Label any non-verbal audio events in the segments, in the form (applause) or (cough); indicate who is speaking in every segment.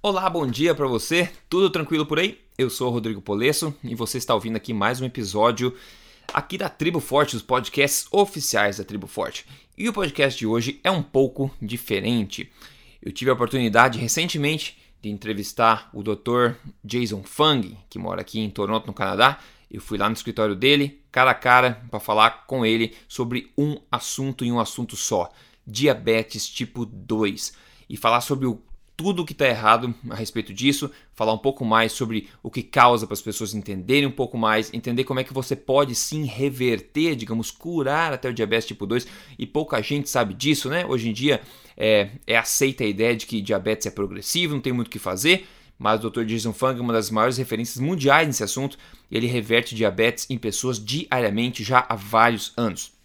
Speaker 1: Olá, bom dia para você. Tudo tranquilo por aí? Eu sou Rodrigo Polesso e você está ouvindo aqui mais um episódio aqui da Tribo Forte, os podcasts oficiais da Tribo Forte. E o podcast de hoje é um pouco diferente. Eu tive a oportunidade recentemente de entrevistar o Dr. Jason Fung, que mora aqui em Toronto, no Canadá. Eu fui lá no escritório dele, cara a cara, para falar com ele sobre um assunto e um assunto só: diabetes tipo 2. E falar sobre o tudo o que está errado a respeito disso, falar um pouco mais sobre o que causa para as pessoas entenderem um pouco mais, entender como é que você pode sim reverter, digamos, curar até o diabetes tipo 2, e pouca gente sabe disso, né? Hoje em dia é, é aceita a ideia de que diabetes é progressivo, não tem muito o que fazer, mas o Dr. Jason Fung é uma das maiores referências mundiais nesse assunto, ele reverte diabetes em pessoas diariamente já há vários anos.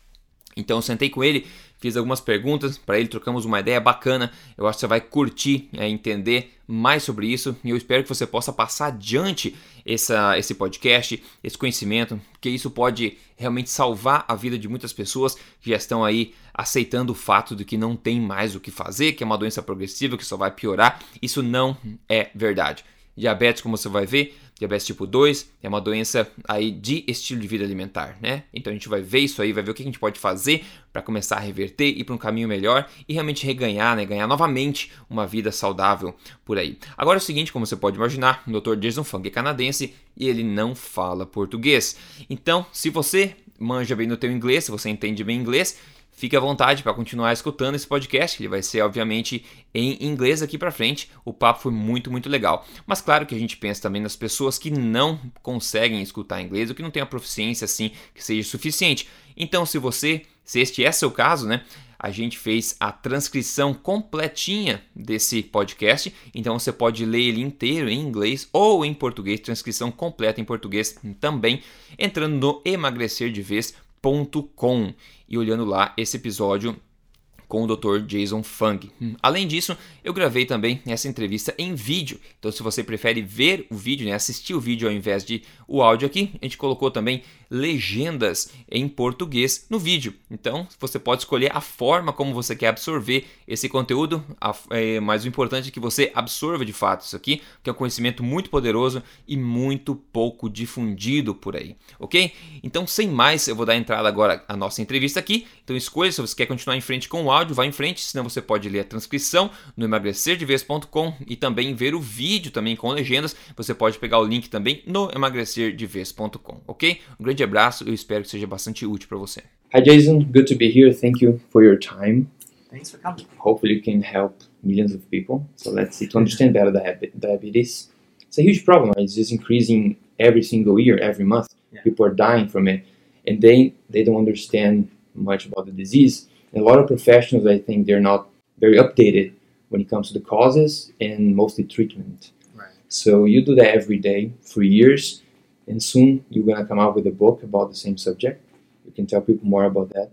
Speaker 1: Então eu sentei com ele fiz algumas perguntas para ele, trocamos uma ideia bacana. Eu acho que você vai curtir é, entender mais sobre isso e eu espero que você possa passar adiante essa, esse podcast, esse conhecimento, porque isso pode realmente salvar a vida de muitas pessoas que já estão aí aceitando o fato de que não tem mais o que fazer, que é uma doença progressiva que só vai piorar. Isso não é verdade. Diabetes, como você vai ver, diabetes tipo 2 é uma doença aí de estilo de vida alimentar, né? Então a gente vai ver isso aí, vai ver o que a gente pode fazer para começar a reverter, ir para um caminho melhor e realmente reganhar, né? Ganhar novamente uma vida saudável por aí. Agora é o seguinte, como você pode imaginar, o Dr. Jason Fung é canadense e ele não fala português. Então, se você manja bem no teu inglês, se você entende bem inglês, Fique à vontade para continuar escutando esse podcast, ele vai ser obviamente em inglês aqui para frente. O papo foi muito, muito legal. Mas claro que a gente pensa também nas pessoas que não conseguem escutar inglês ou que não têm a proficiência assim que seja suficiente. Então, se você, se este é seu caso, né, a gente fez a transcrição completinha desse podcast, então você pode ler ele inteiro em inglês ou em português, transcrição completa em português também, entrando no emagrecerdeves.com e olhando lá esse episódio com o Dr. Jason Fung. Hum, além disso, eu gravei também essa entrevista em vídeo. Então, se você prefere ver o vídeo, né, assistir o vídeo ao invés de o áudio aqui, a gente colocou também legendas em português no vídeo. Então, você pode escolher a forma como você quer absorver esse conteúdo, é, mas o importante é que você absorva de fato isso aqui, que é um conhecimento muito poderoso e muito pouco difundido por aí, ok? Então, sem mais, eu vou dar entrada agora à nossa entrevista aqui. Então, escolha se você quer continuar em frente com o áudio, vá em frente, senão você pode ler a transcrição no emagrecerdevez.com e também ver o vídeo também com legendas. Você pode pegar o link também no emagrecerdevez.com, ok? Um grande abraço, eu espero que seja bastante útil para você.
Speaker 2: Hi Jason, good to be here. Thank you for your time.
Speaker 3: Thanks for coming.
Speaker 2: Hopefully you can help millions of people. So let's see to understand better the diabetes. It's a huge problem. It's just increasing every single year, every month. Yeah. People are dying from it, and they they don't understand much about the disease. And a lot of professionals, I think, they're not very updated when it comes to the causes and mostly treatment.
Speaker 3: Right.
Speaker 2: So you do that every day for years and soon you're gonna come out with a book about the same subject. You can tell people more about that.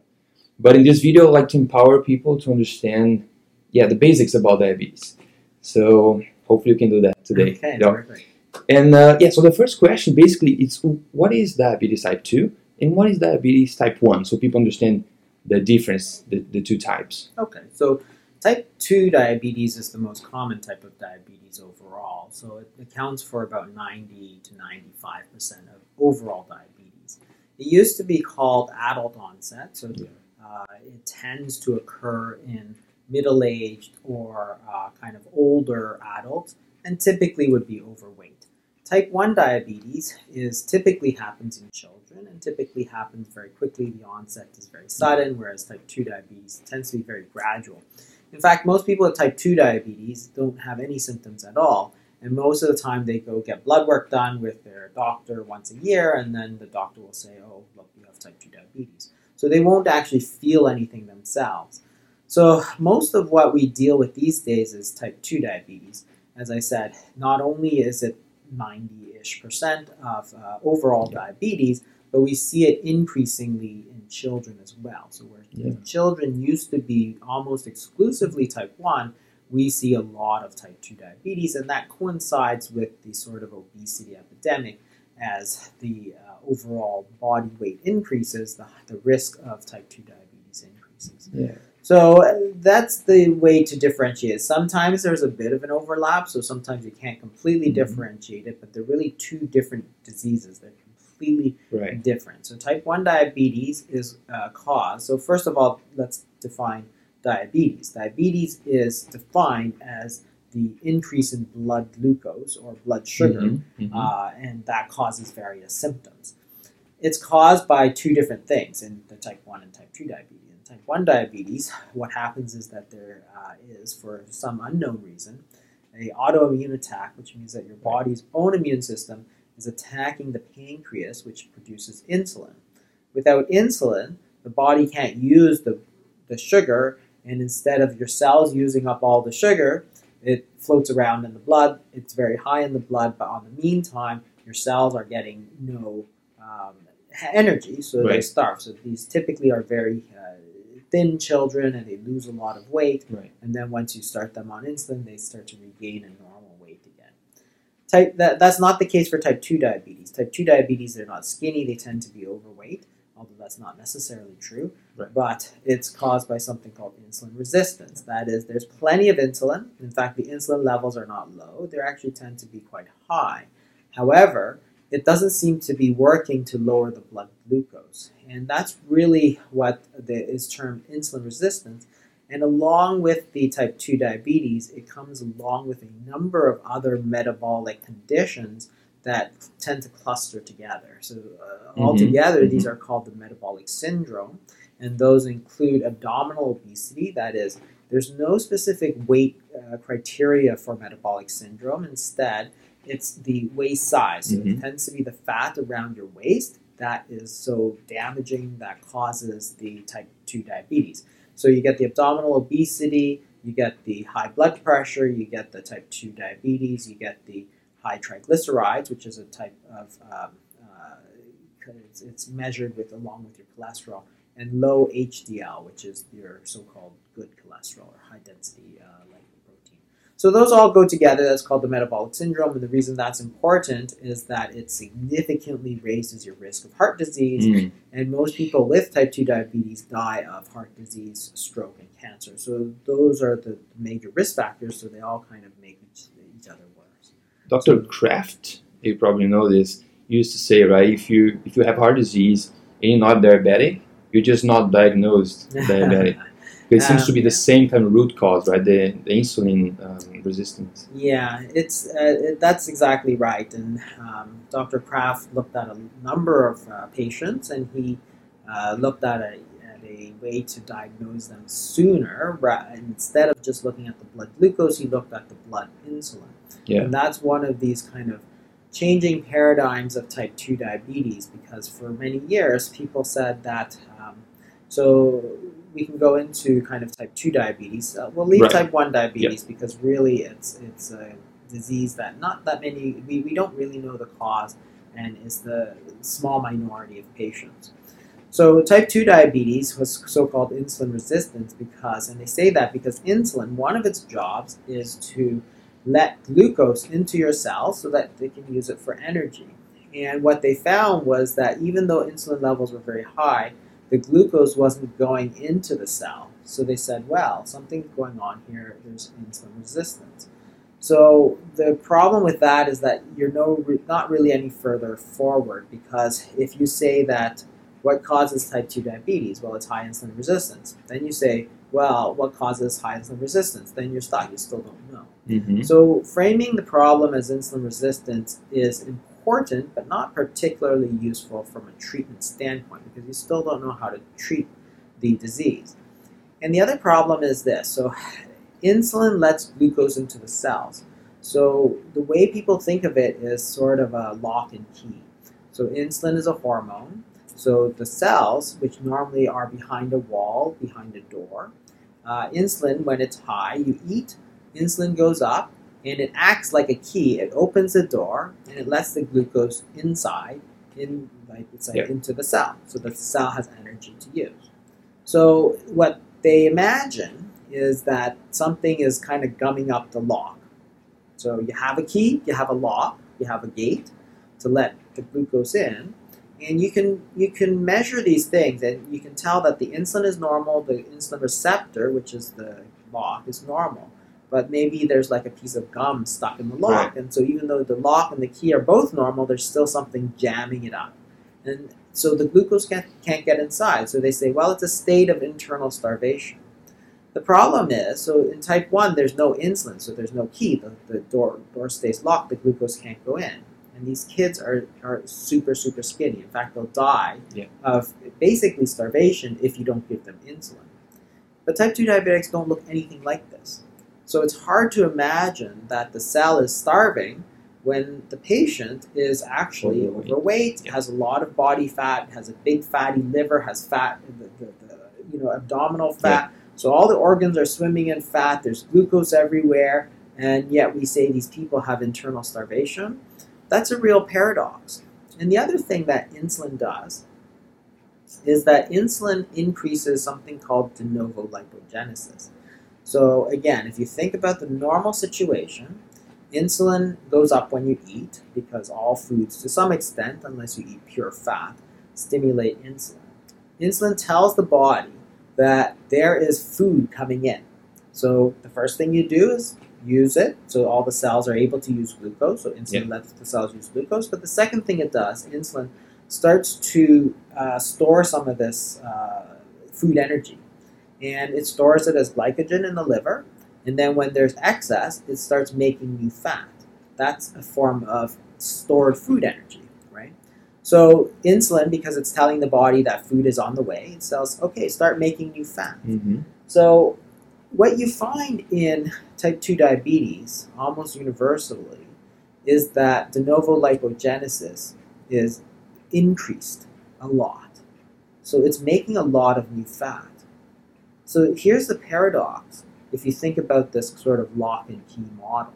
Speaker 2: But in this video, I'd like to empower people to understand, yeah, the basics about diabetes. So hopefully you can do that today.
Speaker 3: Okay, perfect.
Speaker 2: And uh, yeah, so the first question basically is what is diabetes type 2 and what is diabetes type 1 so people understand the difference, the, the two types.
Speaker 3: Okay, so type 2 diabetes is the most common type of diabetes overall. So it accounts for about 90 to 95% of overall diabetes. It used to be called adult onset, so uh, it tends to occur in middle aged or uh, kind of older adults and typically would be overweight. Type 1 diabetes is typically happens in children and typically happens very quickly. The onset is very sudden, whereas type 2 diabetes tends to be very gradual. In fact, most people with type 2 diabetes don't have any symptoms at all. And most of the time, they go get blood work done with their doctor once a year, and then the doctor will say, Oh, look, you have type 2 diabetes. So they won't actually feel anything themselves. So, most of what we deal with these days is type 2 diabetes. As I said, not only is it 90 ish percent of uh, overall diabetes, but we see it increasingly in children as well. So, where yeah. children used to be almost exclusively type 1, we see a lot of type 2 diabetes, and that coincides with the sort of obesity epidemic as the uh, overall body weight increases, the, the risk of type 2 diabetes increases.
Speaker 2: Yeah.
Speaker 3: So uh, that's the way to differentiate. Sometimes there's a bit of an overlap, so sometimes you can't completely
Speaker 1: Mhm.
Speaker 3: differentiate it, but they're really two different diseases. They're completely
Speaker 1: Right.
Speaker 3: different. So type 1 diabetes is uh, caused. So first of all, let's define diabetes. Diabetes is defined as the increase in blood glucose or blood sugar,
Speaker 1: Mhm, mhm.
Speaker 3: uh, and that causes various symptoms. It's caused by two different things in the type 1 and type 2 diabetes. In type 1 diabetes, what happens is that there uh, is, for some unknown reason, a autoimmune attack, which means that your body's own immune system is attacking the pancreas, which produces insulin. Without insulin, the body can't use the, the sugar, and instead of your cells using up all the sugar, it floats around in the blood. It's very high in the blood, but on the meantime, your cells are getting no um, energy, so they starve. So these typically are very uh, thin children, and they lose a lot of weight.
Speaker 1: Right.
Speaker 3: And then once you start them on insulin, they start to regain a normal. Type that, that's not the case for type 2 diabetes. Type 2 diabetes, they're not skinny, they tend to be overweight, although that's not necessarily true.
Speaker 1: Right.
Speaker 3: But it's caused by something called insulin resistance. That is, there's plenty of insulin. In fact, the insulin levels are not low, they actually tend to be quite high. However, it doesn't seem to be working to lower the blood glucose. And that's really what the, is termed insulin resistance. And along with the type 2 diabetes, it comes along with a number of other metabolic conditions that tend to cluster together. So, uh,
Speaker 1: Mhm,
Speaker 3: altogether,
Speaker 1: mhm.
Speaker 3: these are called the metabolic syndrome. And those include abdominal obesity, that is, there's no specific weight uh, criteria for metabolic syndrome. Instead, it's the waist size. So
Speaker 1: Mhm.
Speaker 3: it tends to be the fat around your waist that is so damaging that causes the type 2 diabetes. So you get the abdominal obesity, you get the high blood pressure, you get the type 2 diabetes, you get the high triglycerides, which is a type of, um, uh, it's, it's measured with along with your cholesterol, and low HDL, which is your so-called good cholesterol or high density uh. So those all go together. That's called the metabolic syndrome, and the reason that's important is that it significantly raises your risk of heart disease,
Speaker 1: Mm.
Speaker 3: and most people with type 2 diabetes die of heart disease, stroke, and cancer. So those are the major risk factors, so they all kind of make each, each other worse.
Speaker 1: Dr. Kraft, you probably know this, used to say, right, if you if you have heart disease and you're not diabetic, you're just not diagnosed (laughs) diabetic. It seems to be
Speaker 3: Um,
Speaker 1: the same kind of root cause, right? The, the insulin um, resistance.
Speaker 3: Yeah, it's uh, it, that's exactly right. And um, Dr. Kraft looked at a number of uh, patients, and he uh, looked at a, at a way to diagnose them sooner. ra- Instead of just looking at the blood glucose, he looked at the blood insulin.
Speaker 1: Yeah.
Speaker 3: And that's one of these kind of changing paradigms of type 2 diabetes because for many years people said that. Um, so we can go into kind of type 2 diabetes. Uh, we'll leave
Speaker 1: Right.
Speaker 3: type 1 diabetes because really it's, it's a disease that not that many, we, we don't really know the cause and is the small minority of patients. So type 2 diabetes was so-called insulin resistance because, and they say that because insulin, one of its jobs is to let glucose into your cells so that they can use it for energy. And what they found was that even though insulin levels were very high, the glucose wasn't going into the cell. So they said, well, something's going on here, there's insulin resistance. So the problem with that is that you're no not really any further forward because if you say that what causes type 2 diabetes? Well, it's high insulin resistance. Then you say, well, what causes high insulin resistance? Then you're stuck. You still don't know.
Speaker 1: Mm-hmm.
Speaker 3: So framing the problem as insulin resistance is important, but not particularly useful from a treatment standpoint because you still don't know how to treat the disease. And the other problem is this: so insulin lets glucose into the cells. So the way people think of it is sort of a lock and key. So insulin is a hormone. So the cells, which normally are behind a wall, behind a door, uh, insulin, when it's high, you eat, insulin goes up, and it acts like a key. It opens the door and it lets the glucose inside, in like it's like
Speaker 1: Yeah.
Speaker 3: into the cell, so that the cell has energy to use. So what they imagine is that something is kind of gumming up the lock. So you have a key, you have a lock, you have a gate to let the glucose in, And you can you can measure these things, and you can tell that the insulin is normal. The insulin receptor, which is the lock, is normal. But maybe there's like a piece of gum stuck in the lock, and so even though the lock and the key are both normal, there's still something jamming it up, and so the glucose can't, can't get inside. So they say, well, it's a state of internal starvation. The problem is, so in type 1, there's no insulin, so there's no key. The, the door, door stays locked, the glucose can't go in. And these kids are, are super, super skinny. In fact, they'll die
Speaker 1: Yeah.
Speaker 3: of basically starvation if you don't give them insulin. But type 2 diabetics don't look anything like this. So it's hard to imagine that the cell is starving when the patient is actually
Speaker 1: Overweight.
Speaker 3: overweight,
Speaker 1: Yeah.
Speaker 3: has a lot of body fat, has a big fatty liver, has fat, the, the, the you know abdominal fat. So all the organs are swimming in fat. There's glucose everywhere, and yet we say these people have internal starvation. That's a real paradox. And the other thing that insulin does is that insulin increases something called de novo lipogenesis. So again, if you think about the normal situation, insulin goes up when you eat because all foods, to some extent, unless you eat pure fat, stimulate insulin. Insulin tells the body that there is food coming in. So the first thing you do is use it, so all the cells are able to use glucose. So insulin lets the cells use glucose. But the second thing it does, insulin starts to uh, store some of this uh, food energy, and it stores it as glycogen in the liver. And then when there's excess, it starts making new fat. That's a form of stored food energy, right? So insulin, because it's telling the body that food is on the way, it says, okay, start making new fat.
Speaker 1: Mm-hmm.
Speaker 3: So what you find in type 2 diabetes, almost universally, is that de novo lipogenesis is increased a lot. So it's making a lot of new fat. So here's the paradox if you think about this sort of lock and key model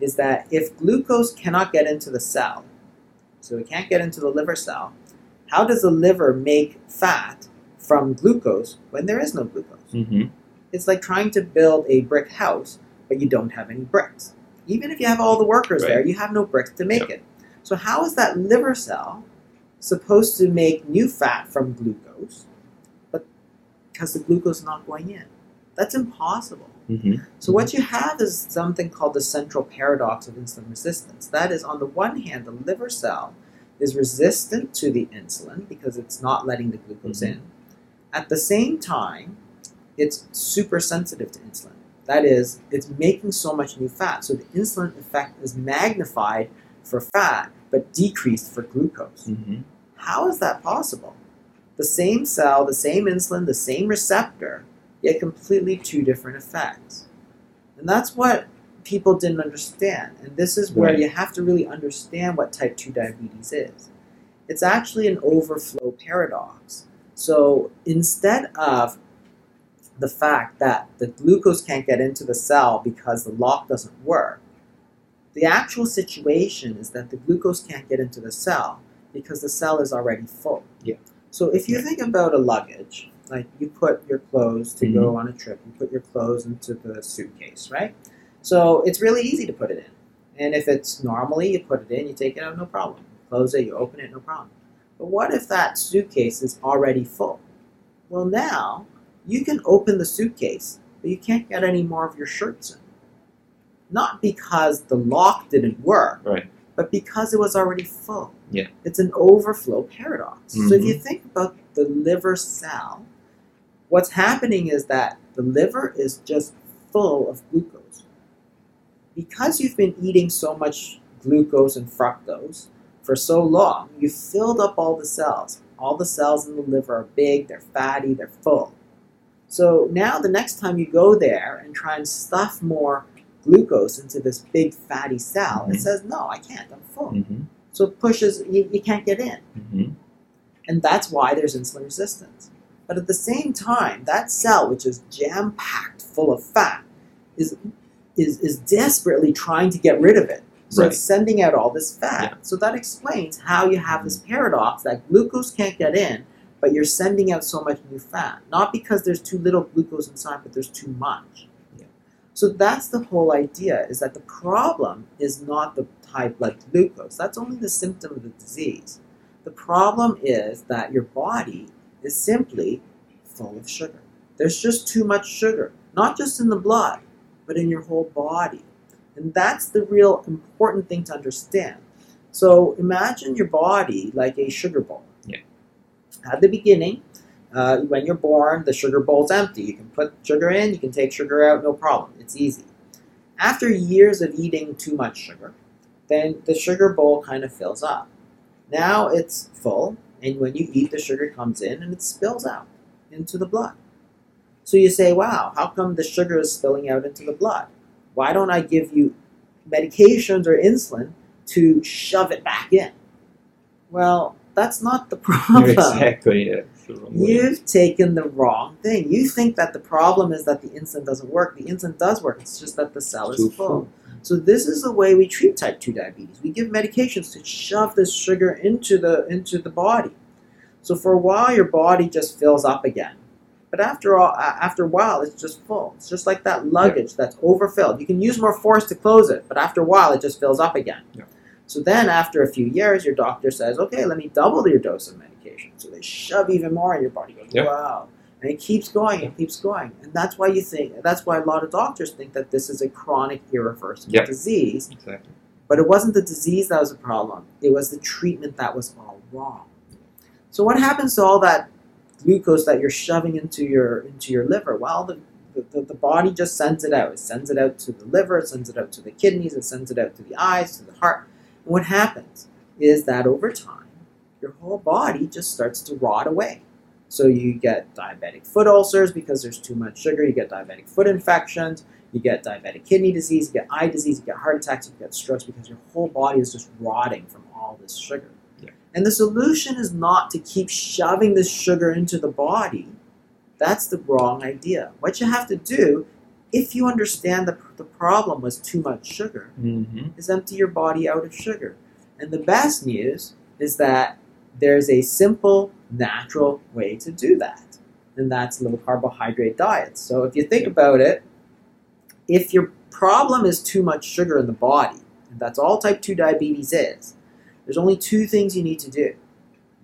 Speaker 3: is that if glucose cannot get into the cell, so it can't get into the liver cell, how does the liver make fat from glucose when there is no glucose?
Speaker 1: Mm-hmm.
Speaker 3: It's like trying to build a brick house, but you don't have any bricks. Even if you have all the workers
Speaker 1: Right.
Speaker 3: there, you have no bricks to make it. So how is that liver cell supposed to make new fat from glucose, because the glucose is not going in? That's impossible.
Speaker 1: Mm-hmm.
Speaker 3: So what you have is something called the central paradox of insulin resistance. That is, on the one hand, the liver cell is resistant to the insulin because it's not letting the glucose
Speaker 1: Mhm.
Speaker 3: in. At the same time, it's super sensitive to insulin. That is, it's making so much new fat. So the insulin effect is magnified for fat, but decreased for glucose.
Speaker 1: Mm-hmm.
Speaker 3: How is that possible? The same cell, the same insulin, the same receptor, yet completely two different effects. And that's what people didn't understand. And this is where
Speaker 1: Right.
Speaker 3: you have to really understand what type 2 diabetes is. It's actually an overflow paradox. So instead of the fact that the glucose can't get into the cell because the lock doesn't work, the actual situation is that the glucose can't get into the cell because the cell is already full.
Speaker 1: Yeah.
Speaker 3: So if you think about a luggage, like you put your clothes to go mm-hmm. on a trip, you put your clothes into the suitcase, right? So it's really easy to put it in. And if it's normally you put it in, you take it out, no problem. Close it, you open it, no problem. But what if that suitcase is already full? Well, now you can open the suitcase, but you can't get any more of your shirts in. Not because the lock didn't work,
Speaker 1: Right.
Speaker 3: But because it was already full.
Speaker 1: Yeah.
Speaker 3: It's an overflow paradox. So if you mm-hmm. think about the liver cell, what's happening is that the liver is just full of glucose. Because you've been eating so much glucose and fructose for so long, you've filled up all the cells. All the cells in the liver are big, they're fatty, they're full. So now the next time you go there and try and stuff more glucose into this big fatty cell, it
Speaker 1: Mhm.
Speaker 3: says, no, I can't, I'm full.
Speaker 1: Mm-hmm.
Speaker 3: So it pushes, you, you can't get in.
Speaker 1: Mm-hmm.
Speaker 3: And that's why there's insulin resistance. But at the same time, that cell, which is jam packed full of fat, is, is, is desperately trying to get rid of it. So
Speaker 1: Right.
Speaker 3: it's sending out all this fat.
Speaker 1: Yeah.
Speaker 3: So that explains how you have this paradox that glucose can't get in, but you're sending out so much new fat. Not because there's too little glucose inside, but there's too much. So that's the whole idea, is that the problem is not the high blood glucose. That's only the symptom of the disease. The problem is that your body is simply full of sugar. There's just too much sugar, not just in the blood, but in your whole body. And that's the real important thing to understand. So imagine your body like a sugar bowl.
Speaker 1: Yeah.
Speaker 3: At the beginning, uh, when you're born, the sugar bowl's empty. You can put sugar in, you can take sugar out, no problem. It's easy. After years of eating too much sugar, then the sugar bowl kind of fills up. Now it's full, and when you eat, the sugar comes in and it spills out into the blood. So you say, wow, how come the sugar is spilling out into the blood? Why don't I give you medications or insulin to shove it back in? Well, that's not the (laughs) problem.
Speaker 1: exactly. Yeah. The wrong way.
Speaker 3: You've taken the wrong thing. You think that the problem is that the insulin doesn't work. The insulin does work. It's just that the cell is full.
Speaker 1: full.
Speaker 3: So this is the way we treat type 2 diabetes. We give medications to shove this sugar into the into the body. So for a while your body just fills up again. But after all after a while it's just full. It's just like that luggage that's overfilled. You can use more force to close it, but after a while it just fills up again.
Speaker 1: Yeah.
Speaker 3: So then after a few years your doctor says, "Okay, let me double your dose of medication." So they shove even more in your body. Go,
Speaker 1: Yeah.
Speaker 3: "Wow." And it keeps going it keeps going. And that's why you think that's why a lot of doctors think that this is a chronic irreversible
Speaker 1: Yep.
Speaker 3: disease.
Speaker 1: Exactly.
Speaker 3: But it wasn't the disease that was the problem. It was the treatment that was all wrong. So what happens to all that glucose that you're shoving into your into your liver? Well, the the, the body just sends it out. It sends it out to the liver, it sends it out to the kidneys, it sends it out to the eyes, to the heart. And what happens is that over time, your whole body just starts to rot away. So you get diabetic foot ulcers because there's too much sugar. You get diabetic foot infections. You get diabetic kidney disease. You get eye disease. You get heart attacks. You get strokes because your whole body is just rotting from all this sugar.
Speaker 1: Yeah.
Speaker 3: And the solution is not to keep shoving this sugar into the body. That's the wrong idea. What you have to do, if you understand the, the problem was too much sugar,
Speaker 1: Mm-hmm.
Speaker 3: is empty your body out of sugar. And the best news is that there's a simple, natural way to do that, and that's low carbohydrate diets. So if you think about it, if your problem is too much sugar in the body, and that's all type 2 diabetes is, there's only two things you need to do.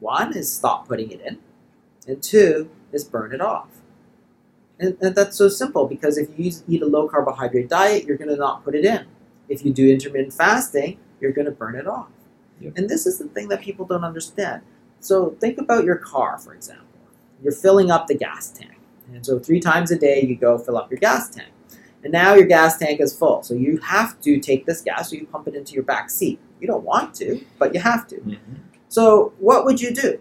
Speaker 3: One is stop putting it in, and two is burn it off. And, and that's so simple because if you use, eat a low carbohydrate diet, you're going to not put it in. If you do intermittent fasting, you're going to burn it off.
Speaker 1: Yep.
Speaker 3: And this is the thing that people don't understand. So think about your car, for example. You're filling up the gas tank. And so three times a day you go fill up your gas tank. And now your gas tank is full. So you have to take this gas, so you pump it into your back seat. You don't want to, but you have to.
Speaker 1: Mm-hmm.
Speaker 3: So what would you do?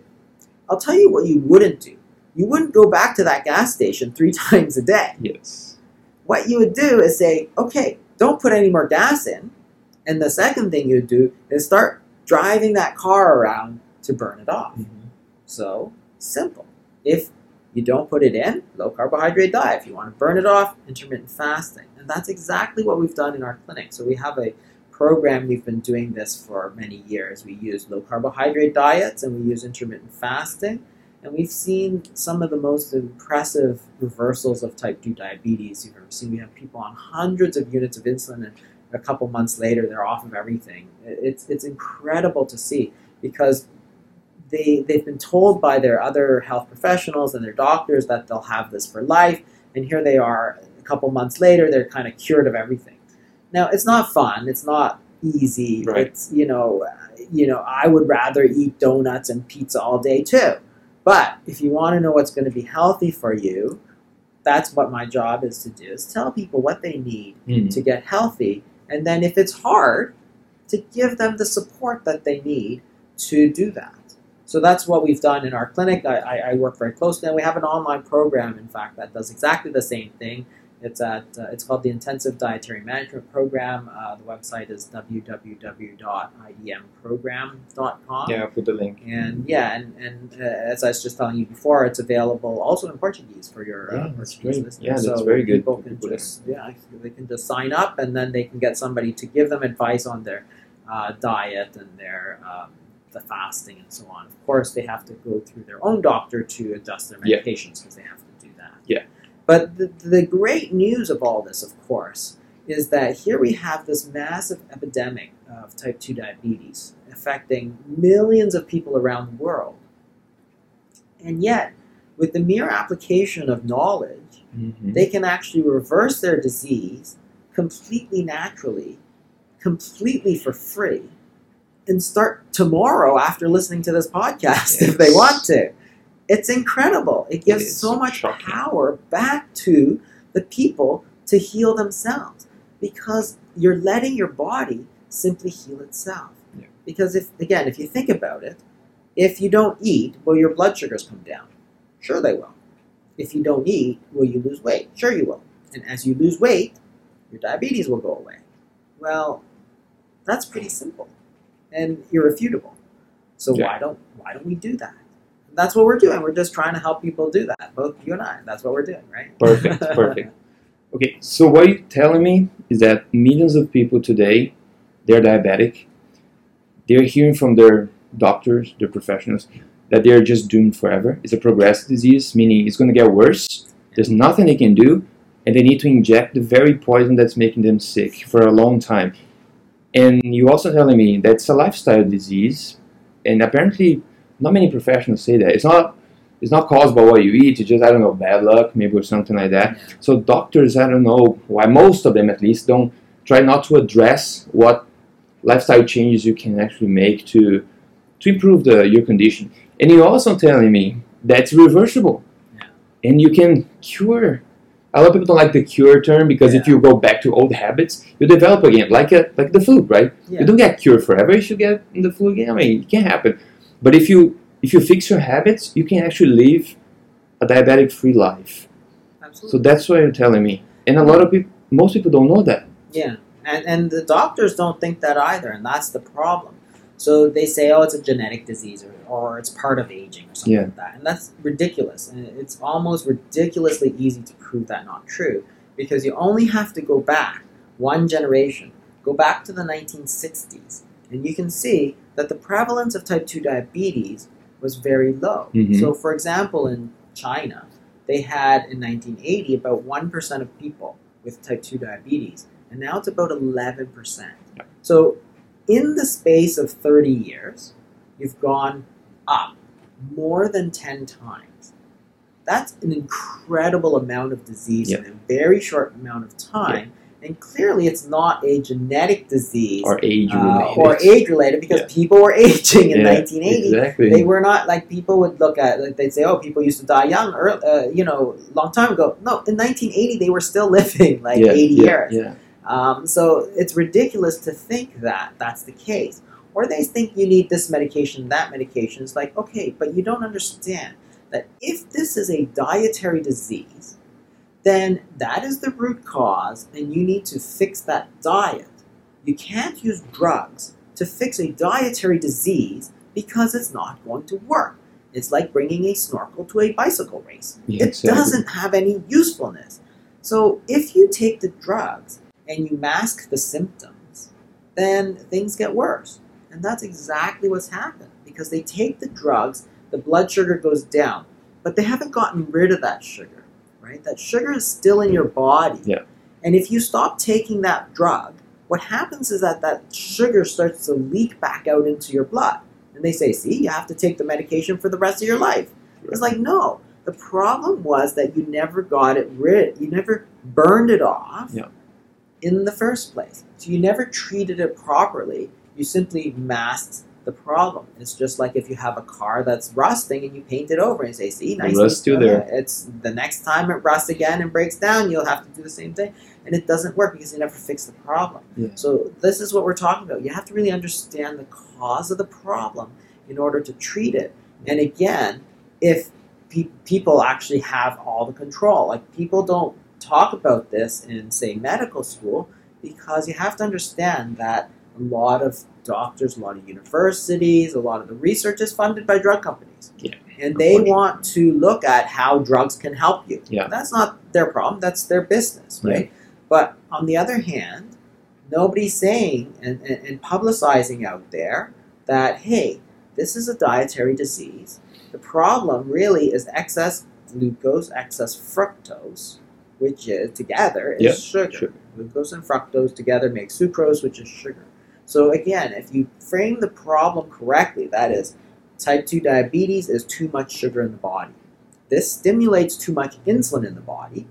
Speaker 3: I'll tell you what you wouldn't do. You wouldn't go back to that gas station three (laughs) times a day.
Speaker 1: Yes.
Speaker 3: What you would do is say, okay, don't put any more gas in. And the second thing you'd do is start driving that car around to burn it off.
Speaker 1: Mm-hmm.
Speaker 3: So simple. If you don't put it in, low carbohydrate diet. If you want to burn it off, intermittent fasting. And that's exactly what we've done in our clinic. So we have a program, we've been doing this for many years. We use low carbohydrate diets and we use intermittent fasting. And we've seen some of the most impressive reversals of type 2 diabetes you've ever seen. We have people on hundreds of units of insulin, and a couple months later, they're off of everything. It's, it's incredible to see because they, they've been told by their other health professionals and their doctors that they'll have this for life. And here they are, a couple months later, they're kind of cured of everything. Now, it's not fun. It's not easy.
Speaker 1: Right.
Speaker 3: It's, you know, you know, I would rather eat donuts and pizza all day too. But if you want to know what's going to be healthy for you, that's what my job is to do is tell people what they need
Speaker 1: Mm-hmm.
Speaker 3: to get healthy and then if it's hard to give them the support that they need to do that. So that's what we've done in our clinic. I, I, work very closely and we have an online program in fact that does exactly the same thing it's at uh, it's called the intensive dietary management program uh, the website is www.idmprogram.com
Speaker 1: Yeah, I'll put the link.
Speaker 3: and yeah, and, and uh, as I was just telling you before, it's available also in Portuguese for your
Speaker 1: Yeah,
Speaker 3: uh, Portuguese
Speaker 1: great.
Speaker 3: listeners.
Speaker 1: Yeah, that's
Speaker 3: so
Speaker 1: very good
Speaker 3: People can
Speaker 1: people
Speaker 3: just yeah, they can just sign up, and then they can get somebody to give them advice on their uh, diet and their um, the fasting and so on. Of course, they have to go through their own doctor to adjust their medications because they have to.
Speaker 1: Yeah.
Speaker 3: But the, the great news of all this, of course, is that here we have this massive epidemic of type 2 diabetes. affecting millions of people around the world. And yet, with the mere application of knowledge,
Speaker 1: Mhm.
Speaker 3: they can actually reverse their disease completely naturally, completely for free, and start tomorrow after listening to this podcast if they want to. It's incredible. It gives
Speaker 1: is
Speaker 3: so much
Speaker 1: shocking.
Speaker 3: power back to the people to heal themselves because you're letting your body simply heal itself.
Speaker 1: Yeah.
Speaker 3: Because if again, if you think about it, if you don't eat, will your blood sugars come down? Sure they will. If you don't eat, will you lose weight? Sure you will. And as you lose weight, your diabetes will go away. Well, that's pretty simple and irrefutable. So
Speaker 1: Yeah.
Speaker 3: why don't why don't we do that? That's what we're doing. We're just trying to help people do that. Both you and I. That's what we're doing, right?
Speaker 1: Perfect, (laughs) perfect. Okay, so what you're telling me is that millions of people today, they're diabetic. They're hearing from their doctors, their professionals, that they're just doomed forever. It's a progressive disease, meaning it's going to get worse. There's nothing they can do, and they need to inject the very poison that's making them sick for a long time. And you're also telling me that it's a lifestyle disease, and apparently, not many professionals say that. It's not. It's not caused by what you eat. It's just I don't know bad luck, maybe or something like that. So doctors, I don't know why most of them at least don't try not to address what lifestyle changes you can actually make to to improve the your condition. And you're also telling me that's reversible,
Speaker 3: Yeah.
Speaker 1: and you can cure. A lot of people don't like the cure term because if you go back to old habits, you develop again, like a, like the flu, right?
Speaker 3: Yeah.
Speaker 1: You don't get cured forever. You should get in the flu again. I mean, it can happen. But if you if you fix your habits, you can actually live a diabetic free life.
Speaker 3: Absolutely.
Speaker 1: So that's what you're telling me. And a lot of people, most people don't know that.
Speaker 3: Yeah, and and the doctors don't think that either, and that's the problem. So they say, oh, it's a genetic disease, or, or it's part of aging, or something
Speaker 1: Yeah.
Speaker 3: like that, and that's ridiculous. And it's almost ridiculously easy to prove that not true, because you only have to go back one generation, go back to the 1960s, and you can see that the prevalence of type 2 diabetes was very low.
Speaker 1: Mhm.
Speaker 3: So, for example, in China, they had in 1980 about 1% of people with type 2 diabetes, and now it's about 11%.
Speaker 1: Yeah.
Speaker 3: So, in the space of 30 years, you've gone up more than 10 times. That's an incredible amount of disease
Speaker 1: Yeah.
Speaker 3: in a very short amount of time. And clearly, it's not a genetic disease
Speaker 1: Or age
Speaker 3: uh,
Speaker 1: related.
Speaker 3: or age related because
Speaker 1: Yeah.
Speaker 3: people were (laughs) aging in
Speaker 1: Yeah,
Speaker 3: 1980
Speaker 1: Exactly.
Speaker 3: they were not like people would look at like they'd say oh people used to die young or uh, you know long time ago no in 1980 they were still (laughs) living like
Speaker 1: yeah,
Speaker 3: 80
Speaker 1: yeah,
Speaker 3: years
Speaker 1: Yeah.
Speaker 3: um, so it's ridiculous to think that that's the case or they think you need this medication that medication it's like okay but you don't understand that if this is a dietary disease then that is the root cause and you need to fix that diet you can't use drugs to fix a dietary disease because it's not going to work. It's like bringing a snorkel to a bicycle race.
Speaker 1: Yeah,
Speaker 3: it
Speaker 1: exactly.
Speaker 3: doesn't have any usefulness. So if you take the drugs and you mask the symptoms, then things get worse. And that's exactly what's happened because they take the drugs, the blood sugar goes down, but they haven't gotten rid of that sugar, right? That sugar is still in your body.
Speaker 1: Yeah.
Speaker 3: And if you stop taking that drug, what happens is that that sugar starts to leak back out into your blood. And they say, see, you have to take the medication for the rest of your life. It's like, no. The problem was that you never got it rid, you never burned it off
Speaker 1: Yeah.
Speaker 3: in the first place. So you never treated it properly. You simply masked the problem. It's just like if you have a car that's rusting and you paint it over and say, see, nice.
Speaker 1: rust's still there.
Speaker 3: Uh, it's the next time it rusts again and breaks down, you'll have to do the same thing. And it doesn't work because you never fix the problem.
Speaker 1: Yeah.
Speaker 3: So this is what we're talking about. You have to really understand the cause of the problem in order to treat it. And again, if pe- people actually have all the control, like people don't talk about this in say medical school because you have to understand that a lot of doctors, a lot of universities, a lot of the research is funded by drug companies.
Speaker 1: Yeah,
Speaker 3: And they want to look at how drugs can help you.
Speaker 1: Yeah.
Speaker 3: That's not their problem, that's their business,
Speaker 1: Yeah.
Speaker 3: right? But on the other hand, nobody's saying and, and, and publicizing out there that, hey, this is a dietary disease. The problem really is excess glucose, excess fructose, which is together is
Speaker 1: Yeah,
Speaker 3: sugar.
Speaker 1: sugar.
Speaker 3: Glucose and fructose together make sucrose, which is sugar. So again, if you frame the problem correctly, that is, type 2 diabetes is too much sugar in the body. This stimulates too much insulin in the body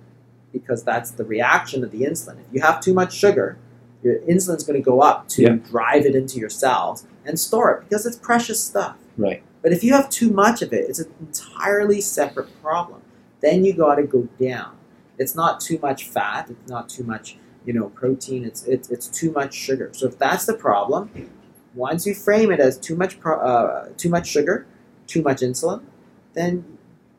Speaker 3: because that's the reaction of the insulin. If you have too much sugar, your insulin's going to go up to
Speaker 1: Yeah.
Speaker 3: drive it into your cells and store it because it's precious stuff.
Speaker 1: Right.
Speaker 3: But if you have too much of it, it's an entirely separate problem. Then you got to go down. It's not too much fat. It's not too much, you know, protein. It's it's, it's too much sugar. So if that's the problem, once you frame it as too much pro, uh, too much sugar, too much insulin, then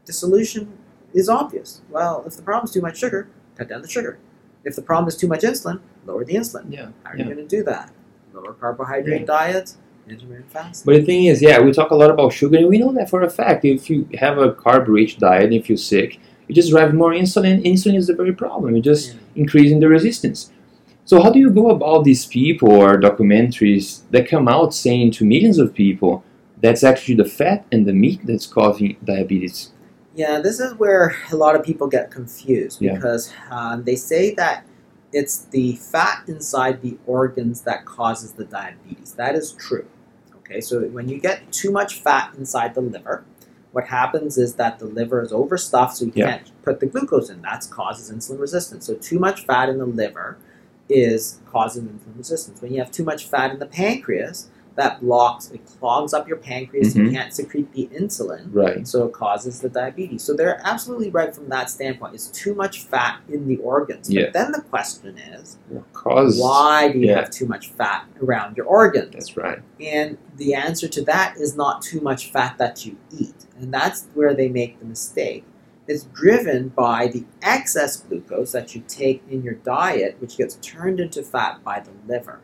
Speaker 3: the solution is obvious. Well, if the problem is too much sugar, cut down the sugar. If the problem is too much insulin, lower the insulin.
Speaker 1: Yeah.
Speaker 3: How are
Speaker 1: yeah.
Speaker 3: you going to do that? Lower carbohydrate
Speaker 1: Yeah.
Speaker 3: diet, intermittent fasting.
Speaker 1: But the thing is, yeah, we talk a lot about sugar, and we know that for a fact. If you have a carb-rich diet and if you're sick, you just drive more insulin. Insulin is the very problem. You're just
Speaker 3: Yeah.
Speaker 1: increasing the resistance. So how do you go about these people or documentaries that come out saying to millions of people that's actually the fat and the meat that's causing diabetes?
Speaker 3: Yeah, this is where a lot of people get confused
Speaker 1: Yeah.
Speaker 3: because um, they say that it's the fat inside the organs that causes the diabetes. That is true. Okay, so when you get too much fat inside the liver, what happens is that the liver is overstuffed, so you
Speaker 1: Yeah.
Speaker 3: can't put the glucose in. That causes insulin resistance. So too much fat in the liver is causing insulin resistance. When you have too much fat in the pancreas, that blocks, it clogs up your pancreas. You
Speaker 1: Mhm.
Speaker 3: can't secrete the insulin
Speaker 1: Right.
Speaker 3: so it causes the diabetes. So they're absolutely right from that standpoint. It's too much fat in the organs.
Speaker 1: Yeah.
Speaker 3: But then the question is,
Speaker 1: Cause
Speaker 3: why do you
Speaker 1: yeah.
Speaker 3: have too much fat around your organs?
Speaker 1: that's right.
Speaker 3: And the answer to that is not too much fat that you eat. And that's where they make the mistake. It's driven by the excess glucose that you take in your diet, which gets turned into fat by the liver.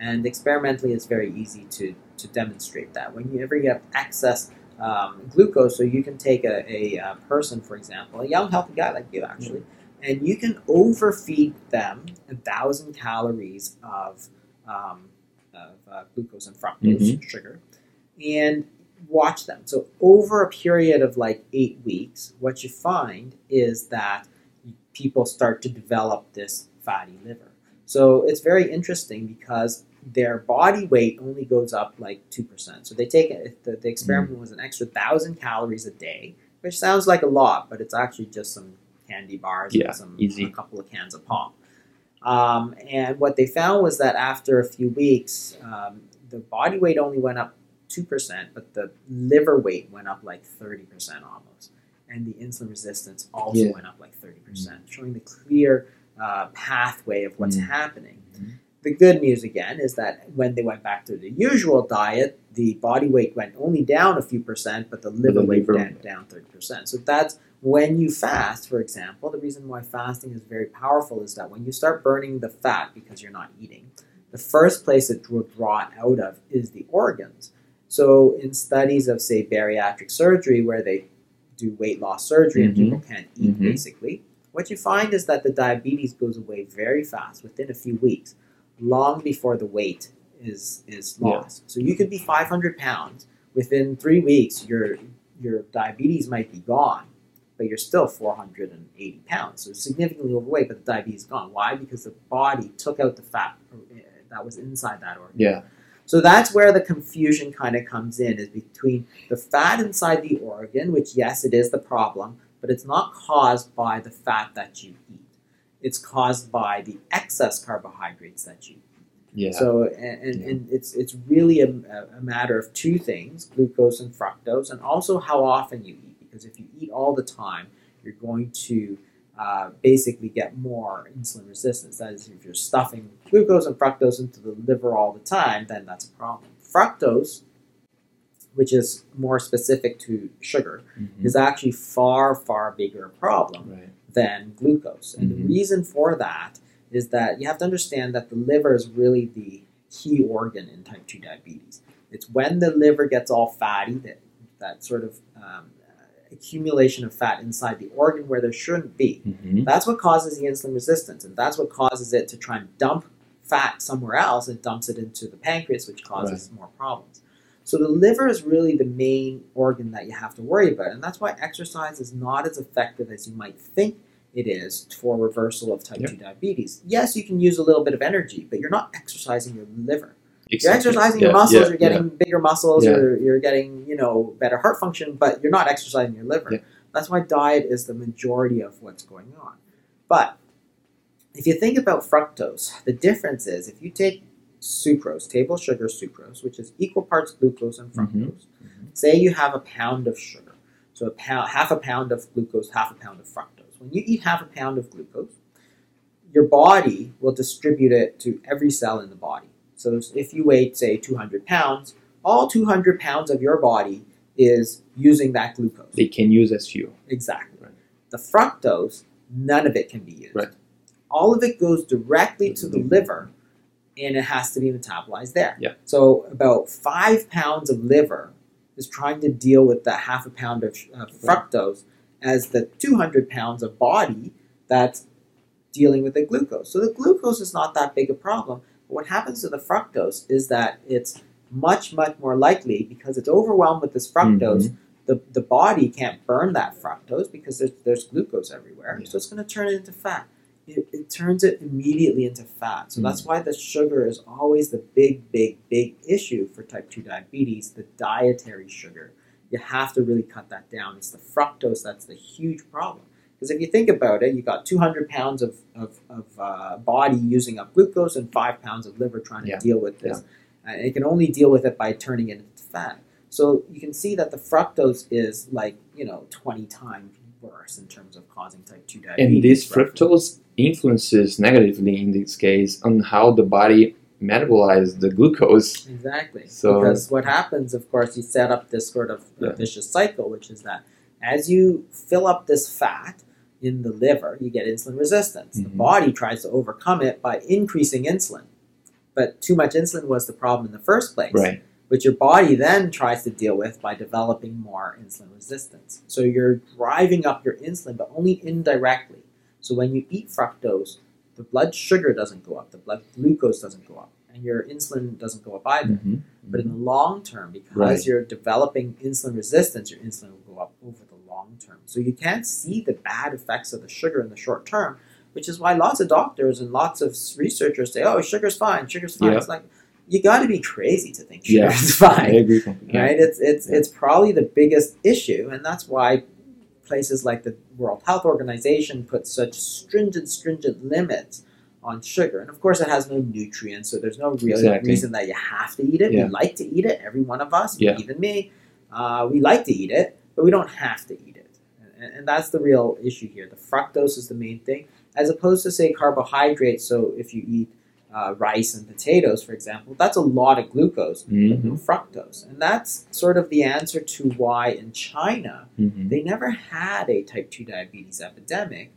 Speaker 3: And experimentally, it's very easy to, to demonstrate that. Whenever you have excess um, glucose, so you can take a, a, uh person, for example, a young, healthy guy like you, actually, and you can overfeed them a thousand calories of, um, of uh, glucose and fructose sugar, and watch them. So over a period of like eight weeks, what you find is that people start to develop this fatty liver. So it's very interesting because their body weight only goes up like 2%. So they take it, the, the experiment was an extra 1,000 calories a day, which sounds like a lot, but it's actually just some candy bars
Speaker 1: Yeah,
Speaker 3: and some,
Speaker 1: easy.
Speaker 3: a couple of cans of pop. Um, and what they found was that after a few weeks, um, the body weight only went up 2%, but the liver weight went up like 30% almost. And the insulin resistance also
Speaker 1: Yeah.
Speaker 3: went up like 30%, showing the clear uh, pathway of what's
Speaker 1: Mm.
Speaker 3: happening. The good news again is that when they went back to the usual diet, the body weight went only down a few percent, but the liver weight went down 30%. So that's when you fast, for example, the reason why fasting is very powerful is that when you start burning the fat because you're not eating, the first place it will draw it out of is the organs. So in studies of say bariatric surgery where they do weight loss surgery and
Speaker 1: Mhm.
Speaker 3: people can't eat
Speaker 1: Mhm.
Speaker 3: basically, what you find is that the diabetes goes away very fast within a few weeks, long before the weight is is
Speaker 1: Yeah.
Speaker 3: lost. So you could be 500 pounds within three weeks. Your your diabetes might be gone, but you're still 480 pounds, so significantly overweight. But the diabetes is gone. Why? Because the body took out the fat uh, that was inside that organ.
Speaker 1: Yeah.
Speaker 3: So that's where the confusion kind of comes in is between the fat inside the organ, which yes, it is the problem, but it's not caused by the fat that you eat. It's caused by the excess carbohydrates that you eat.
Speaker 1: Yeah.
Speaker 3: So and, and,
Speaker 1: Yeah.
Speaker 3: and it's it's really a, a matter of two things: glucose and fructose, and also how often you eat. Because if you eat all the time, you're going to uh, basically get more insulin resistance. That is, if you're stuffing glucose and fructose into the liver all the time, then that's a problem. Fructose, which is more specific to sugar,
Speaker 1: Mhm.
Speaker 3: is actually far far bigger a problem
Speaker 1: Right.
Speaker 3: Than glucose. And
Speaker 1: Mhm.
Speaker 3: the reason for that is that you have to understand that the liver is really the key organ in type 2 diabetes. It's when the liver gets all fatty, that, that sort of um, accumulation of fat inside the organ where there shouldn't be.
Speaker 1: Mhm.
Speaker 3: That's what causes the insulin resistance, and that's what causes it to try and dump fat somewhere else. It dumps it into the pancreas, which causes more problems. So the liver is really the main organ that you have to worry about, and that's why exercise is not as effective as you might think it is for reversal of type
Speaker 1: Yep.
Speaker 3: 2 diabetes. Yes, you can use a little bit of energy, but you're not exercising your liver. You're exercising
Speaker 1: Yeah,
Speaker 3: your muscles,
Speaker 1: yeah,
Speaker 3: you're getting bigger muscles,
Speaker 1: Yeah.
Speaker 3: you're, you're getting, you know, better heart function, but you're not exercising your liver.
Speaker 1: Yeah.
Speaker 3: That's why diet is the majority of what's going on. But if you think about fructose, the difference is if you take sucrose, table sugar sucrose, which is equal parts glucose and mm-hmm. fructose, say you have a pound of sugar, so a pound, half a pound of glucose, half a pound of fructose. When you eat half a pound of glucose, your body will distribute it to every cell in the body. So if you weigh, say, 200 pounds, all 200 pounds of your body is using that glucose.
Speaker 1: They can use as fuel.
Speaker 3: Exactly.
Speaker 1: Right.
Speaker 3: The fructose, none of it can be used.
Speaker 1: Right.
Speaker 3: All of it goes directly to the mm-hmm. liver and it has to be metabolized there.
Speaker 1: Yeah.
Speaker 3: So about five pounds of liver is trying to deal with that half a pound of uh, fructose as the 200 pounds of body that's dealing with the glucose. So the glucose is not that big a problem. But what happens to the fructose is that it's much, much more likely because it's overwhelmed with this fructose the, the body can't burn that fructose because there's, there's glucose everywhere.
Speaker 1: Yeah.
Speaker 3: So it's going to turn it into fat. It, it turns it immediately into fat. So
Speaker 1: Mm.
Speaker 3: that's why the sugar is always the big, big, big issue for type 2 diabetes, the dietary sugar. You have to really cut that down. It's the fructose that's the huge problem. Because if you think about it, you got 200 pounds of, of, of uh, body using up glucose and 5 pounds of liver trying to
Speaker 1: Yeah.
Speaker 3: deal with this. And it can only deal with it by turning it into fat. So you can see that the fructose is like, you know, 20 times worse in terms of causing type 2 diabetes.
Speaker 1: And this fructose influences negatively in this case on how the body metabolizes the glucose.
Speaker 3: Exactly.
Speaker 1: So-
Speaker 3: because what happens, of course, you set up this sort of
Speaker 1: Yeah.
Speaker 3: vicious cycle, which is that as you fill up this fat in the liver, you get insulin resistance. The
Speaker 1: Mhm.
Speaker 3: body tries to overcome it by increasing insulin. But too much insulin was the problem in the first place.
Speaker 1: Right.
Speaker 3: Which your body then tries to deal with by developing more insulin resistance. So you're driving up your insulin, but only indirectly. So when you eat fructose, the blood sugar doesn't go up, the blood glucose doesn't go up, and your insulin doesn't go up either.
Speaker 1: Mhm.
Speaker 3: But in the long term, because
Speaker 1: Right.
Speaker 3: you're developing insulin resistance, your insulin will go up over the long term. So you can't see the bad effects of the sugar in the short term, which is why lots of doctors and lots of researchers say, "Oh, sugar's fine, sugar's fine." It's like you got to be crazy to think sugar
Speaker 1: Yeah.
Speaker 3: is (laughs) fine
Speaker 1: I agree completely.
Speaker 3: right? It's it's
Speaker 1: Yeah.
Speaker 3: it's probably the biggest issue, and that's why places like the World Health Organization put such stringent stringent limits on sugar. And of course, it has no nutrients, so there's no real
Speaker 1: Exactly.
Speaker 3: reason that you have to eat it.
Speaker 1: Yeah.
Speaker 3: We like to eat it, every one of us,
Speaker 1: Yeah.
Speaker 3: even me. Uh, we like to eat it, but we don't have to eat it, and, and that's the real issue here. The fructose is the main thing, as opposed to say carbohydrates. So if you eat uh, rice and potatoes, for example, that's a lot of glucose
Speaker 1: Mhm.
Speaker 3: fructose. And that's sort of the answer to why in China
Speaker 1: Mhm.
Speaker 3: they never had a type 2 diabetes epidemic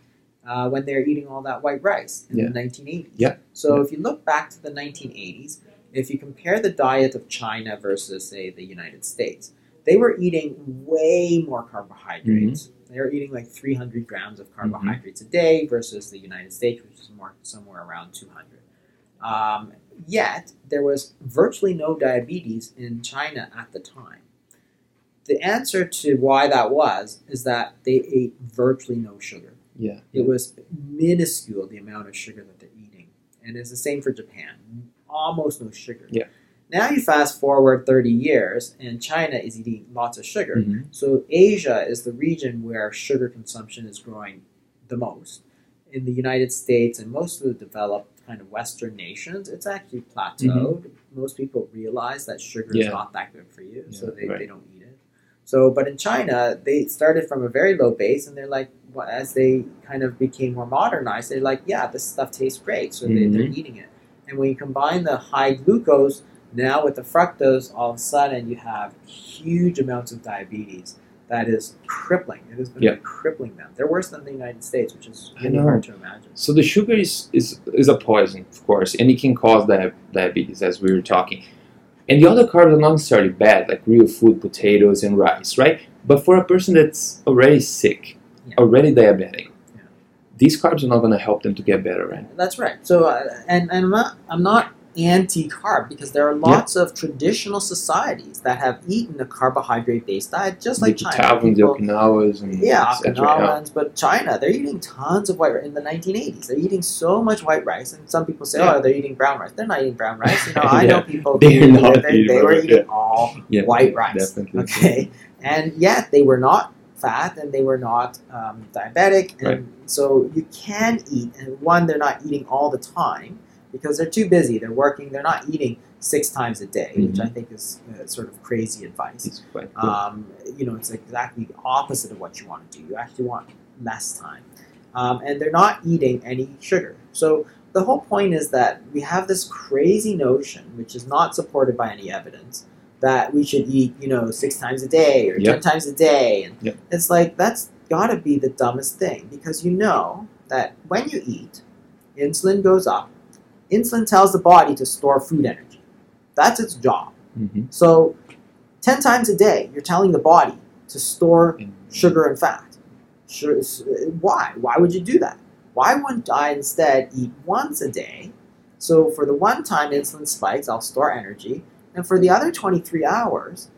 Speaker 3: uh, when they're eating all that white rice in
Speaker 1: Yeah.
Speaker 3: the 1980s.
Speaker 1: Yeah.
Speaker 3: So if you look back to the 1980s, if you compare the diet of China versus, say, the United States, they were eating way more carbohydrates.
Speaker 1: Mm-hmm.
Speaker 3: They were eating like 300 grams of carbohydrates a day versus the United States, which is more somewhere around 200. Um, yet, there was virtually no diabetes in China at the time. The answer to why that was is that they ate virtually no sugar.
Speaker 1: Yeah.
Speaker 3: It was minuscule the amount of sugar that they're eating. And it's the same for Japan. Almost no sugar.
Speaker 1: Yeah.
Speaker 3: Now you fast forward 30 years and China is eating lots of sugar.
Speaker 1: Mhm.
Speaker 3: So Asia is the region where sugar consumption is growing the most. In the United States and most of the developed kind of Western nations, it's actually plateaued. Most people realize that sugar
Speaker 1: Mm-hmm. Yeah.
Speaker 3: is not that good for you, so they,
Speaker 1: right.
Speaker 3: they don't eat it. So, but in China, they started from a very low base, and they're like, well, as they kind of became more modernized, they're like, yeah, this stuff tastes great, so they, they're
Speaker 1: Mhm.
Speaker 3: eating it. And when you combine the high glucose now with the fructose, all of a sudden you have huge amounts of diabetes that is crippling. It has been
Speaker 1: Yeah.
Speaker 3: crippling them. They're worse than the United States, which is
Speaker 1: I
Speaker 3: really
Speaker 1: know.
Speaker 3: hard to imagine.
Speaker 1: So the sugar is, is, is a poison, of course, and it can cause dia- diabetes, as we were talking. And the other carbs are not necessarily bad, like real food, potatoes, and rice, right? But for a person that's already sick,
Speaker 3: Yeah.
Speaker 1: already diabetic,
Speaker 3: Yeah.
Speaker 1: these carbs are not going to help them to get better, right?
Speaker 3: That's right. So, uh, and, and I'm not, I'm not anti-carb because there are lots of traditional societies that have eaten a carbohydrate-based diet, just like
Speaker 1: the
Speaker 3: China.
Speaker 1: Taivans, the
Speaker 3: People-
Speaker 1: Okinawans, and
Speaker 3: yeah,
Speaker 1: yeah.
Speaker 3: Okinawans, but China, they're eating tons of white rice in the 1980s. They're eating so much white rice, and some people say,
Speaker 1: Yeah.
Speaker 3: "Oh, they're eating brown rice." They're not eating brown rice. You know, (laughs) I know
Speaker 1: Yeah.
Speaker 3: people
Speaker 1: They're
Speaker 3: who
Speaker 1: not
Speaker 3: they,
Speaker 1: eating
Speaker 3: they were eating all
Speaker 1: Yeah,
Speaker 3: white rice.
Speaker 1: Definitely.
Speaker 3: Okay, and yet they were not fat and they were not um, diabetic, and
Speaker 1: Right.
Speaker 3: so you can eat. And one, they're not eating all the time because they're too busy. They're working. They're not eating six times a day, which
Speaker 1: Mhm.
Speaker 3: I think is uh, sort of crazy advice.
Speaker 1: Cool.
Speaker 3: Um, you know, it's exactly the opposite of what you want to do. You actually want less time. Um, and they're not eating any sugar. So the whole point is that we have this crazy notion, which is not supported by any evidence, that we should eat, you know, six times a day or
Speaker 1: Yep.
Speaker 3: ten times a day. And
Speaker 1: Yep.
Speaker 3: it's like, that's got to be the dumbest thing because you know that when you eat, insulin goes up. Insulin tells the body to store food energy. That's its job.
Speaker 1: Mhm.
Speaker 3: So, 10 times a day, you're telling the body to store sugar and fat. Sure, why? Why would you do that? Why wouldn't I instead eat once a day? So, for the one time insulin spikes, I'll store energy. And for the other 23 hours,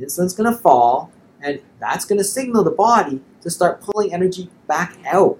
Speaker 3: insulin's going to fall, and that's going to signal the body to start pulling energy back out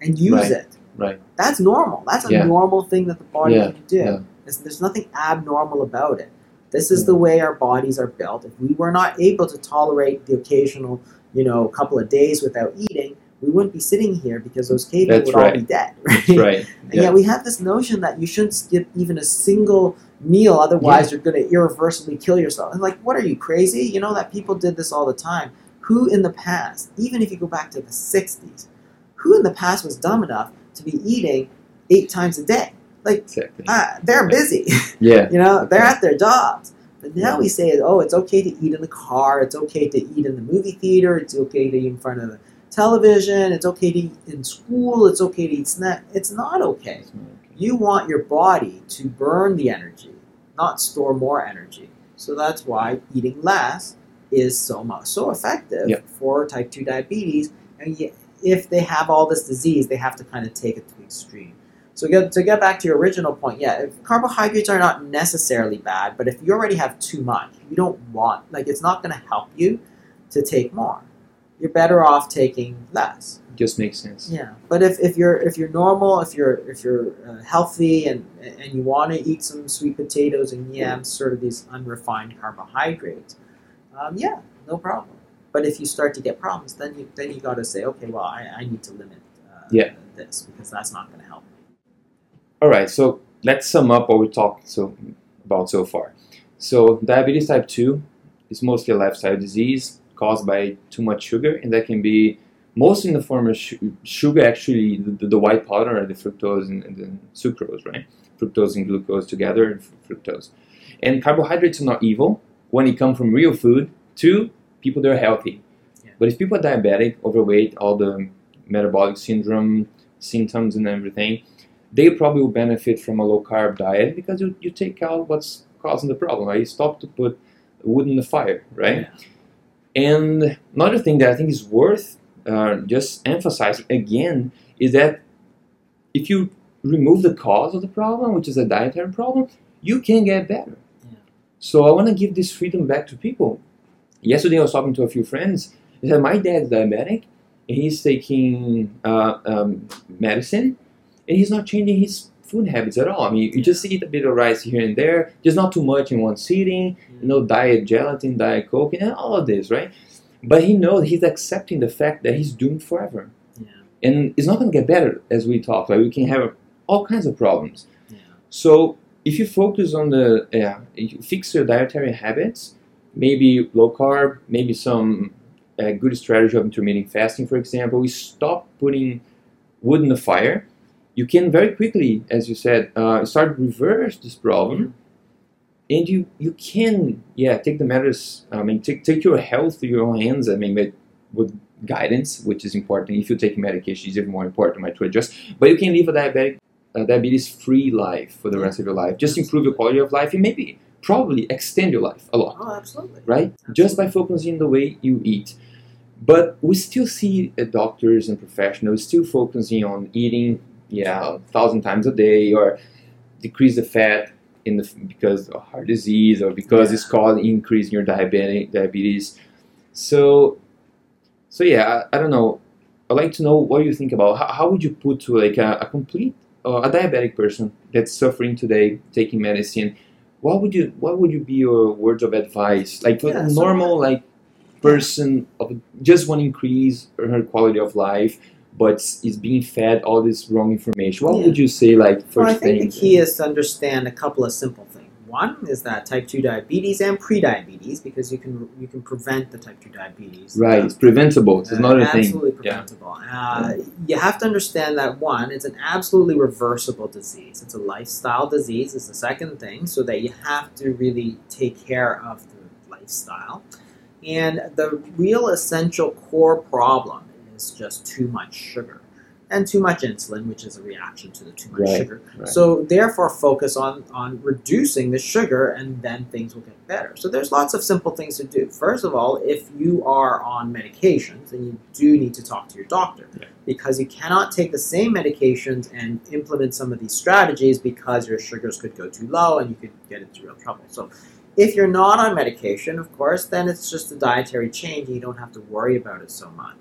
Speaker 3: and use
Speaker 1: Right.
Speaker 3: it.
Speaker 1: Right.
Speaker 3: That's normal. That's a
Speaker 1: Yeah.
Speaker 3: normal thing that the body
Speaker 1: Yeah,
Speaker 3: can do.
Speaker 1: yeah.
Speaker 3: There's, there's nothing abnormal about it. This is the way our bodies are built. If we were not able to tolerate the occasional, you know, couple of days without eating, we wouldn't be sitting here because those cavemen
Speaker 1: That's
Speaker 3: would all be dead. (laughs)
Speaker 1: That's right.
Speaker 3: And yet we have this notion that you shouldn't skip even a single meal, otherwise you're going to irreversibly kill yourself. And like, what are you crazy? You know that people did this all the time. Who in the past, even if you go back to the '60s, who in the past was dumb enough to be eating eight times a day? Like,
Speaker 1: Exactly.
Speaker 3: ah, they're busy. (laughs)
Speaker 1: Yeah.
Speaker 3: you know, they're at their jobs. But now we say, oh, it's okay to eat in the car. It's okay to eat in the movie theater. It's okay to eat in front of the television. It's okay to eat in school. It's okay to eat snack. It's not okay.
Speaker 1: It's not okay.
Speaker 3: You want your body to burn the energy, not store more energy. So that's why eating less is so much so effective
Speaker 1: Yep.
Speaker 3: for type two diabetes. And yet, if they have all this disease, they have to kind of take it to the extreme. So get, to get back to your original point, yeah, if carbohydrates are not necessarily bad, but if you already have too much, you don't want like it's not going to help you to take more. You're better off taking less.
Speaker 1: Just makes sense.
Speaker 3: Yeah, but if, if you're if you're normal, if you're if you're uh, healthy and and you want to eat some sweet potatoes and yams, sort of these unrefined carbohydrates, um, yeah, no problem. But if you start to get problems, then you then you got to say, okay, well, I, I need to limit uh,
Speaker 1: Yeah.
Speaker 3: this because that's not going to help. me.
Speaker 1: All right, so let's sum up what we talked so about so far. So diabetes type 2 is mostly a lifestyle disease caused by too much sugar, and that can be mostly in the form of su- sugar, actually the, the white powder, or the fructose and, and the sucrose, right? Fructose and glucose together, and fr- fructose. And carbohydrates are not evil when it comes from real food to people that are healthy.
Speaker 3: Yeah.
Speaker 1: But if people are diabetic, overweight, all the metabolic syndrome symptoms and everything, they probably will benefit from a low carb diet because you, you take out what's causing the problem, right? You stop to put wood in the fire, right? And another thing that I think is worth uh, just emphasizing again is that if you remove the cause of the problem, which is a dietary problem, you can get better.
Speaker 3: Yeah.
Speaker 1: So I want to give this freedom back to people. Yesterday I was talking to a few friends. They said my dad's diabetic and he's taking uh, um, medicine and he's not changing his food habits at all. I mean, you just eat a bit of rice here and there, just not too much in one sitting. You know, diet gelatin, diet coke, and all of this, right? But he knows he's accepting the fact that he's doomed forever,
Speaker 3: Yeah,
Speaker 1: and it's not going to get better as we talk. Like we can have all kinds of problems.
Speaker 3: yeah,
Speaker 1: So if you focus on the yeah, you fix your dietary habits, maybe low carb, maybe some uh, good strategy of intermittent fasting, for example, we stop putting wood in the fire. You can very quickly, as you said, uh, start reverse this problem, and you you can yeah take the matters. I mean, take take your health to your own hands. I mean, with, guidance, which is important. If you take medication, it's even more important, right, to adjust. But you can live a diabetic a diabetes-free life for the rest of your life. Just improve your quality of life and maybe probably extend your life a lot,
Speaker 3: Oh, absolutely.
Speaker 1: right? Just by focusing on the way you eat. But we still see uh, doctors and professionals still focusing on eating, yeah, a thousand times a day or decrease the fat. in the because of heart disease or because
Speaker 3: Yeah.
Speaker 1: it's causing increase in your diabetic diabetes. So, so yeah, I, I don't know. I'd like to know what you think about how, how would you put to like a, a complete uh, a diabetic person that's suffering today taking medicine. What would you what would you be your words of advice like for
Speaker 3: Yeah,
Speaker 1: a
Speaker 3: so-
Speaker 1: normal like person of just want to increase her quality of life but is being fed all this wrong information what
Speaker 3: Yeah.
Speaker 1: would you say like first
Speaker 3: Well, I think
Speaker 1: thing
Speaker 3: the key is to understand a couple of simple things. One is that type two diabetes and prediabetes, because you can you can prevent the type two diabetes.
Speaker 1: right it's preventable it's
Speaker 3: Uh,
Speaker 1: not a thing
Speaker 3: absolutely
Speaker 1: Yeah.
Speaker 3: preventable. Uh, you have to understand that one, it's an absolutely reversible disease. It's a lifestyle disease. Is the second thing, so that you have to really take care of the lifestyle. And the real essential core problem is just too much sugar and too much insulin, which is a reaction to the too much
Speaker 1: Right,
Speaker 3: sugar.
Speaker 1: right.
Speaker 3: So therefore, focus on on reducing the sugar, and then things will get better. So there's lots of simple things to do. First of all, if you are on medications, then you do need to talk to your doctor
Speaker 1: Yeah.
Speaker 3: because you cannot take the same medications and implement some of these strategies because your sugars could go too low and you could get into real trouble. So. If you're not on medication, of course, then it's just a dietary change and you don't have to worry about it so much.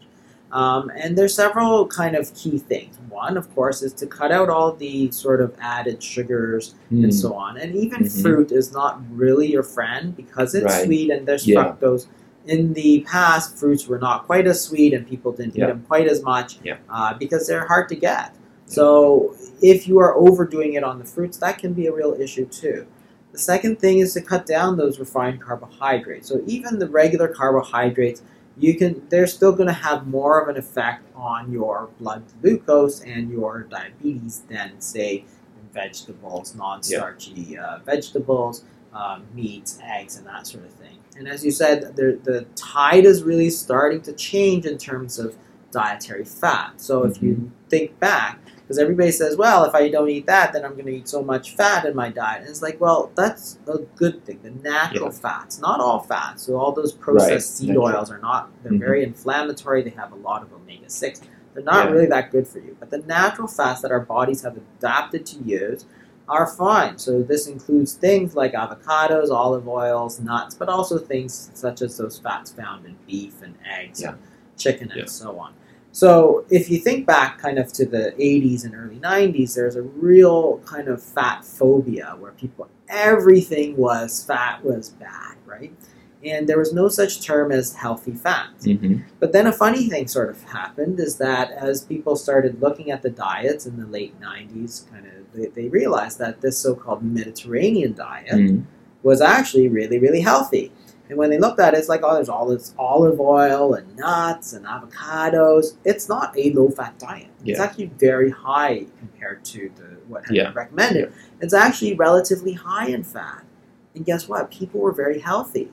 Speaker 3: Um, and there's several kind of key things. One, of course, is to cut out all the sort of added sugars and
Speaker 1: Hmm.
Speaker 3: so on. And even
Speaker 1: Mhm.
Speaker 3: fruit is not really your friend because it's
Speaker 1: Right.
Speaker 3: sweet and there's
Speaker 1: Yeah.
Speaker 3: fructose. In the past, fruits were not quite as sweet and people didn't
Speaker 1: Yeah.
Speaker 3: eat them quite as much
Speaker 1: Yeah.
Speaker 3: uh, because they're hard to get. So if you are overdoing it on the fruits, that can be a real issue too. The second thing is to cut down those refined carbohydrates. So even the regular carbohydrates, you can they're still going to have more of an effect on your blood glucose and your diabetes than say vegetables, non-starchy uh, vegetables, um, meats, eggs, and that sort of thing. And as you said, the the tide is really starting to change in terms of dietary fat. So if you think back, because everybody says, well, if I don't eat that, then I'm going to eat so much fat in my diet. And it's like, well, that's a good thing. The natural
Speaker 1: Yeah.
Speaker 3: fats, not all fats. So all those processed
Speaker 1: Right,
Speaker 3: seed
Speaker 1: natural.
Speaker 3: oils are not. They're
Speaker 1: Mhm.
Speaker 3: very inflammatory. They have a lot of omega six. They're not
Speaker 1: Yeah.
Speaker 3: really that good for you. But the natural fats that our bodies have adapted to use are fine. So this includes things like avocados, olive oils, nuts, but also things such as those fats found in beef and eggs and chicken and
Speaker 1: Yeah.
Speaker 3: so on. So if you think back kind of to the 80s and early 90s, there's a real kind of fat phobia where people, everything was fat was bad, right? And there was no such term as healthy fats.
Speaker 1: Mhm.
Speaker 3: But then a funny thing sort of happened is that as people started looking at the diets in the late 90s, kind of they, they realized that this so-called Mediterranean diet
Speaker 1: Mhm.
Speaker 3: was actually really, really healthy. And when they looked at it, it's like, oh, there's all this olive oil and nuts and avocados. It's not a low-fat diet. It's actually very high compared to the what had
Speaker 1: Yeah.
Speaker 3: been recommended. It's actually relatively high in fat. And guess what? People were very healthy.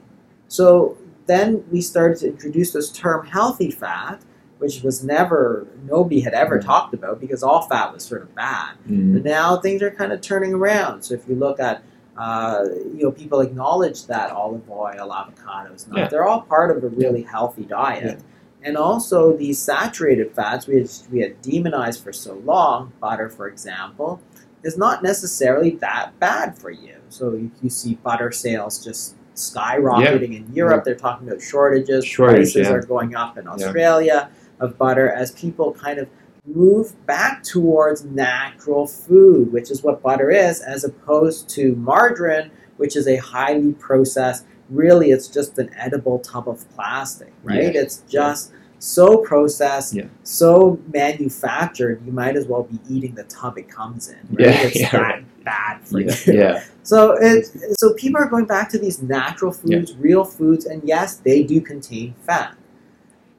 Speaker 3: So then we started to introduce this term healthy fat, which was never, nobody had ever
Speaker 1: Mhm.
Speaker 3: talked about because all fat was sort of bad.
Speaker 1: Mhm.
Speaker 3: But now things are kind of turning around. So if you look at, uh, you know, people acknowledge that olive oil, avocados, nuts,
Speaker 1: Yeah.
Speaker 3: they're all part of a really healthy diet. And also these saturated fats we had, we had demonized for so long, butter, for example, is not necessarily that bad for you. So you, you see butter sales just skyrocketing in Europe. They're talking about shortages.
Speaker 1: Shortage,
Speaker 3: Prices
Speaker 1: yeah.
Speaker 3: are going up in Australia of butter as people kind of move back towards natural food, which is what butter is, as opposed to margarine, which is a highly processed. Really, it's just an edible tub of plastic, right?
Speaker 1: Yeah.
Speaker 3: It's just so processed,
Speaker 1: Yeah.
Speaker 3: so manufactured. You might as well be eating the tub it comes in. Right?
Speaker 1: Yeah,
Speaker 3: it's (laughs)
Speaker 1: yeah,
Speaker 3: that
Speaker 1: right.
Speaker 3: bad for
Speaker 1: Yeah,
Speaker 3: you.
Speaker 1: yeah.
Speaker 3: So it, so people are going back to these natural foods, real foods, and yes, they do contain fat.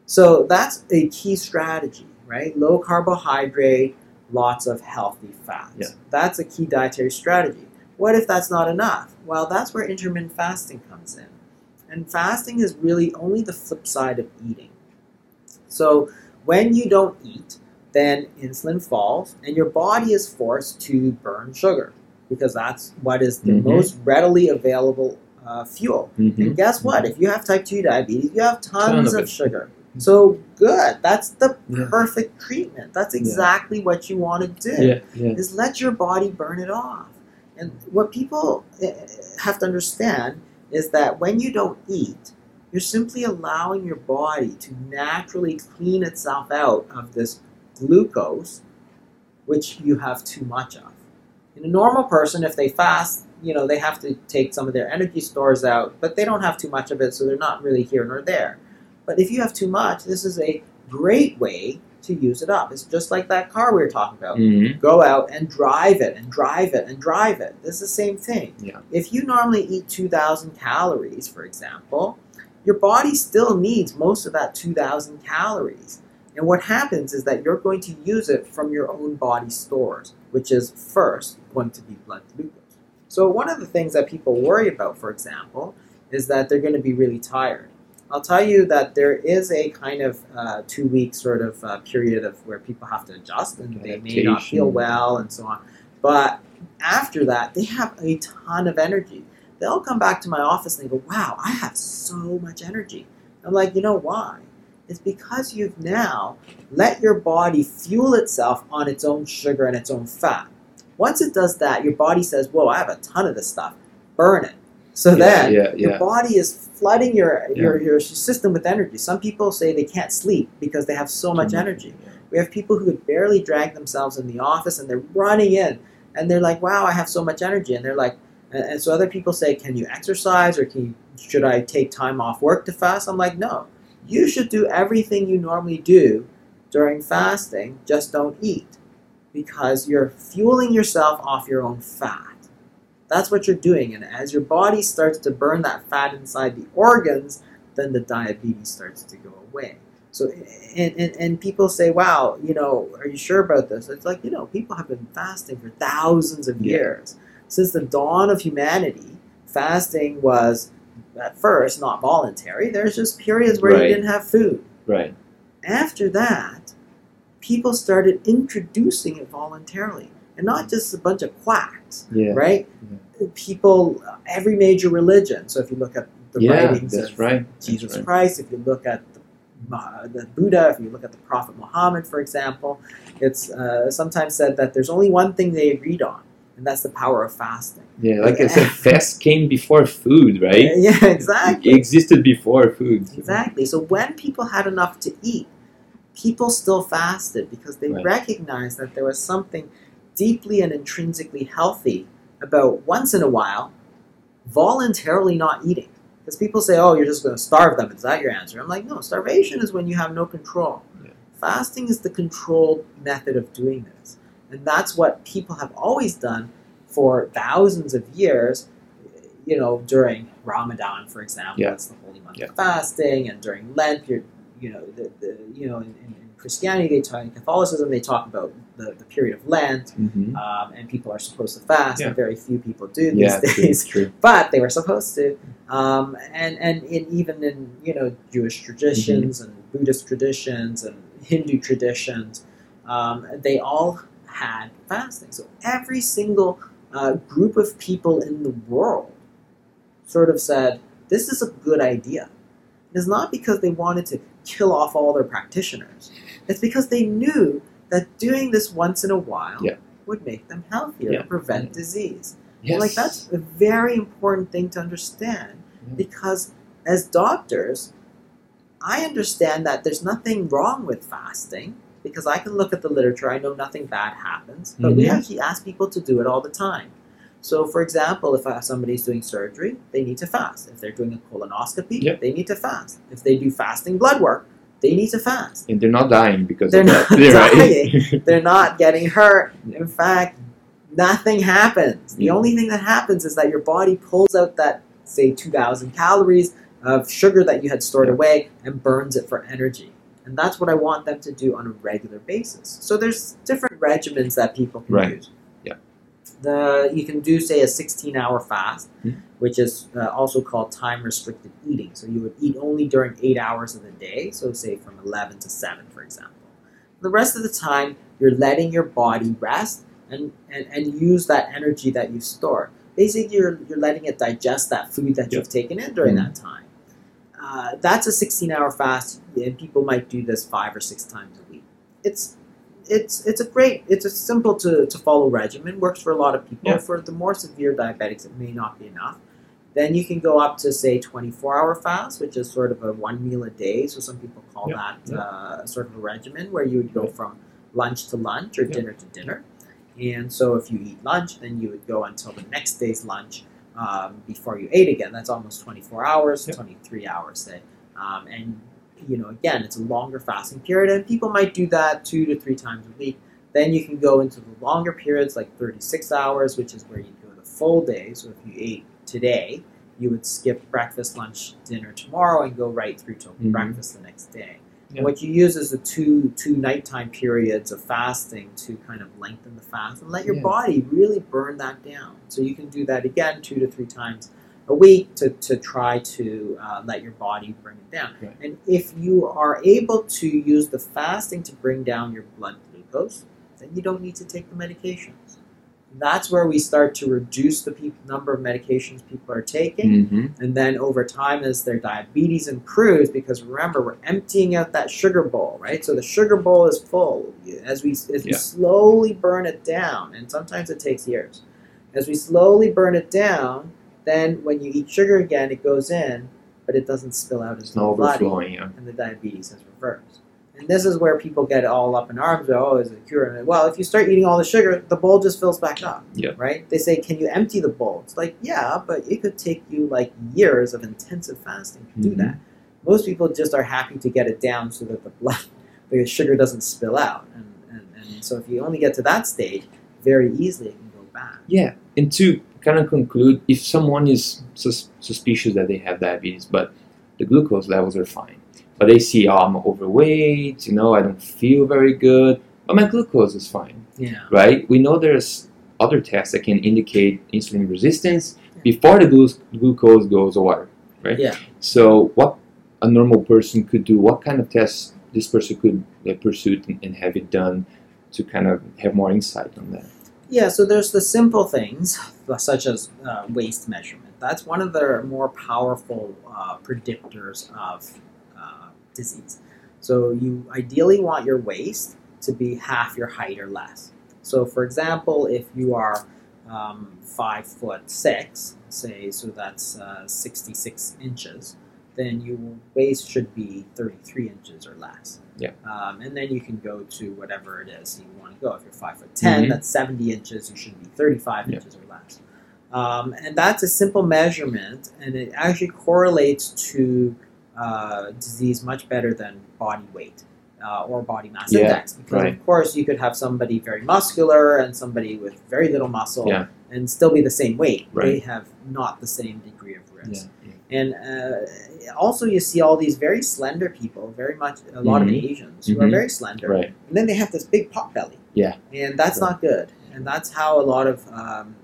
Speaker 3: So that's a key strategy, right? Low carbohydrate, lots of healthy fats.
Speaker 1: Yeah.
Speaker 3: That's a key dietary strategy. What if that's not enough? Well, that's where intermittent fasting comes in. And fasting is really only the flip side of eating. So when you don't eat, then insulin falls and your body is forced to burn sugar because that's what is the
Speaker 1: Mhm.
Speaker 3: most readily available uh, fuel.
Speaker 1: Mhm.
Speaker 3: And guess what? If you have type 2 diabetes, you have
Speaker 1: Ton
Speaker 3: tons
Speaker 1: of
Speaker 3: of sugar. So good. That's the
Speaker 1: Yeah.
Speaker 3: perfect treatment. That's exactly what you want to do
Speaker 1: Yeah, yeah.
Speaker 3: is let your body burn it off. And what people uh, have to understand is that when you don't eat, you're simply allowing your body to naturally clean itself out of this glucose, which you have too much of. In a normal person, if they fast, you know, they have to take some of their energy stores out, but they don't have too much of it, so they're not really here nor there. But if you have too much, this is a great way to use it up. It's just like that car we were talking about.
Speaker 1: Mm-hmm.
Speaker 3: Go out and drive it and drive it and drive it. This is the same thing.
Speaker 1: Yeah.
Speaker 3: If you normally eat 2,000 calories, for example, your body still needs most of that 2,000 calories. And what happens is that you're going to use it from your own body stores, which is first going to be blood glucose. So, one of the things that people worry about, for example, is that they're going to be really tired. I'll tell you that there is a kind of uh, two week sort of uh, period of where people have to adjust and they may not feel well and so on. But after that, they have a ton of energy. They'll come back to my office and they go, Wow, I have so much energy. I'm like, You know why? It's because you've now let your body fuel itself on its own sugar and its own fat. Once it does that, your body says, Whoa, I have a ton of this stuff. Burn it. So then
Speaker 1: yeah,
Speaker 3: your body is flooding your,
Speaker 1: Yeah.
Speaker 3: your your system with energy. Some people say they can't sleep because they have so much mm-hmm. energy. We have people who could barely drag themselves in the office and they're running in and they're like, "Wow, I have so much energy." And they're like, and, and so other people say, "Can you exercise or can you, should I take time off work to fast?" I'm like, "No. You should do everything you normally do during fasting. Just don't eat because you're fueling yourself off your own fat." That's what you're doing. And as your body starts to burn that fat inside the organs, then the diabetes starts to go away. So, and, and, and people say, wow, you know, are you sure about this? It's like, you know, people have been fasting for thousands of
Speaker 1: Yeah.
Speaker 3: years. Since the dawn of humanity, fasting was at first not voluntary. There's just periods where
Speaker 1: Right.
Speaker 3: you didn't have food.
Speaker 1: Right.
Speaker 3: After that, people started introducing it voluntarily. And not just a bunch of quacks
Speaker 1: Yeah.
Speaker 3: right? People, every major religion. So if you look at the
Speaker 1: yeah,
Speaker 3: writings of
Speaker 1: right.
Speaker 3: Jesus
Speaker 1: right.
Speaker 3: Christ, if you look at the, Ma- the Buddha, if you look at the Prophet Muhammad, for example, it's uh, sometimes said that there's only one thing they agreed on, and that's the power of fasting.
Speaker 1: Yeah, like I said, (laughs) fast came before food, right?
Speaker 3: Yeah, exactly.
Speaker 1: It existed before food.
Speaker 3: Exactly. So when people had enough to eat, people still fasted because they
Speaker 1: Right.
Speaker 3: recognized that there was something deeply and intrinsically healthy about once in a while voluntarily not eating. Because people say, oh, you're just going to starve them. Is that your answer? I'm like, no, starvation is when you have no control.
Speaker 1: Yeah.
Speaker 3: Fasting is the controlled method of doing this. And that's what people have always done for thousands of years, you know, during Ramadan, for example.
Speaker 1: Yeah.
Speaker 3: That's the holy month
Speaker 1: Yeah.
Speaker 3: of fasting. And during Lent, you're, you know, the, the, you know, in, in Christianity, they talk, in Catholicism, they talk about the, the period of Lent,
Speaker 1: hmm
Speaker 3: um, and people are supposed to fast,
Speaker 1: Yeah.
Speaker 3: and very few people do these
Speaker 1: Yeah,
Speaker 3: days
Speaker 1: true. (laughs)
Speaker 3: but they were supposed to. Um, and and in, even in you know Jewish traditions and Buddhist traditions and Hindu traditions, um, they all had fasting. So every single uh, group of people in the world sort of said, "This is a good idea." It's not because they wanted to kill off all their practitioners. It's because they knew that doing this once in a while
Speaker 1: Yeah.
Speaker 3: would make them healthier
Speaker 1: Yeah.
Speaker 3: and prevent disease.
Speaker 1: Yes.
Speaker 3: Like that's a very important thing to understand because as doctors, I understand that there's nothing wrong with fasting because I can look at the literature, I know nothing bad happens, but we
Speaker 1: Mhm.
Speaker 3: actually ask people to do it all the time. So, for example, if uh, somebody's doing surgery, they need to fast. If they're doing a colonoscopy,
Speaker 1: Yep.
Speaker 3: they need to fast. If they do fasting blood work, they need to fast.
Speaker 1: and they're not dying because
Speaker 3: They're not (laughs)
Speaker 1: Right?
Speaker 3: dying. (laughs) They're not getting hurt. In fact, nothing happens. The
Speaker 1: Yeah.
Speaker 3: only thing that happens is that your body pulls out that, say, 2,000 calories of sugar that you had stored
Speaker 1: Yeah.
Speaker 3: away and burns it for energy. And that's what I want them to do on a regular basis. So there's different regimens that people can
Speaker 1: Right.
Speaker 3: use. The you can do say a 16-hour fast,
Speaker 1: Mhm.
Speaker 3: which is uh, also called time-restricted eating. So you would eat only during eight hours of the day. So say from 11 to 7, for example. The rest of the time, you're letting your body rest and, and, and use that energy that you stored. Basically, you're, you're letting it digest that food that
Speaker 1: Yeah.
Speaker 3: you've taken in during
Speaker 1: Mhm.
Speaker 3: that time. Uh, that's a 16 hour fast, and people might do this five or six times a week. It's it's it's a great, it's a simple to, to follow regimen. Works for a lot of people.
Speaker 1: Yeah.
Speaker 3: For the more severe diabetics, it may not be enough. Then you can go up to say 24 hour fast, which is sort of a one meal a day. So some people call
Speaker 1: Yeah,
Speaker 3: that
Speaker 1: yeah.
Speaker 3: uh, sort of a regimen where you would go from lunch to lunch or dinner to dinner. And so if you eat lunch, then you would go until the next day's lunch um, before you ate again. That's almost 24 hours,
Speaker 1: Yeah.
Speaker 3: 23 hours, say. Um, and, you know, again, it's a longer fasting period, and people might do that two to three times a week. Then you can go into the longer periods, like 36 hours, which is where you go the full day. So if you ate today, you would skip breakfast, lunch, dinner tomorrow, and go right through till
Speaker 1: Mhm.
Speaker 3: breakfast the next day.
Speaker 1: Yeah.
Speaker 3: What you use is the two two nighttime periods of fasting to kind of lengthen the fast and let your
Speaker 1: Yeah.
Speaker 3: body really burn that down. So you can do that again two to three times a week to, to try to uh, let your body bring it down.
Speaker 1: Right.
Speaker 3: And if you are able to use the fasting to bring down your blood glucose, then you don't need to take the medications. That's where we start to reduce the peop number of medications people are taking.
Speaker 1: hmm
Speaker 3: And then over time, as their diabetes improves, because remember, we're emptying out that sugar bowl, right? So the sugar bowl is full. As we, as we slowly burn it down, and sometimes it takes years, as we slowly burn it down, then when you eat sugar again, it goes in, but it doesn't spill out as
Speaker 1: not overflowing. Yeah.
Speaker 3: and the diabetes has reversed. And this is where people get all up in arms. Oh, is it a cure? And, Well, if you start eating all the sugar, the bowl just fills back up.
Speaker 1: Yeah.
Speaker 3: Right? They say, can you empty the bowl? It's like, yeah, but it could take you like years of intensive fasting to do
Speaker 1: Mhm.
Speaker 3: that. Most people just are happy to get it down so that the blood, (laughs) the sugar doesn't spill out. And, and, and so if you only get to that stage, very easily it can go back.
Speaker 1: Yeah, and to kind of conclude, if someone is sus- suspicious that they have diabetes, but the glucose levels are fine, but they see, oh, I'm overweight, you know, I don't feel very good, but my glucose is fine,
Speaker 3: Yeah.
Speaker 1: right? We know there's other tests that can indicate insulin resistance before the glu- glucose goes away, right?
Speaker 3: Yeah.
Speaker 1: So, what a normal person could do, what kind of tests this person could uh, pursue and, and have it done to kind of have more insight on that?
Speaker 3: Yeah, so there's the simple things, such as uh, waist measurement. That's one of the more powerful uh, predictors of uh, disease. So you ideally want your waist to be half your height or less. So, for example, if you are um, five foot six, say, so that's uh, 66 inches, then your waist should be 33 inches or less.
Speaker 1: Yeah.
Speaker 3: Um, and then you can go to whatever it is you want to go. If you're five foot 10,
Speaker 1: Mhm.
Speaker 3: that's 70 inches. You should be 35
Speaker 1: Yeah.
Speaker 3: inches or less. Um, and that's a simple measurement, and it actually correlates to uh, disease much better than body weight uh, or body mass
Speaker 1: Yeah,
Speaker 3: index. Because
Speaker 1: right.
Speaker 3: of course, you could have somebody very muscular and somebody with very little muscle,
Speaker 1: Yeah.
Speaker 3: and still be the same weight. They have not the same degree of risk.
Speaker 1: yeah.
Speaker 3: And uh, also, you see all these very slender people, very much a lot
Speaker 1: Mhm.
Speaker 3: of Asians who are
Speaker 1: Mhm.
Speaker 3: very slender,
Speaker 1: Right.
Speaker 3: and then they have this big pot belly.
Speaker 1: Yeah.
Speaker 3: And that's
Speaker 1: Right.
Speaker 3: not good. And that's how a lot of um,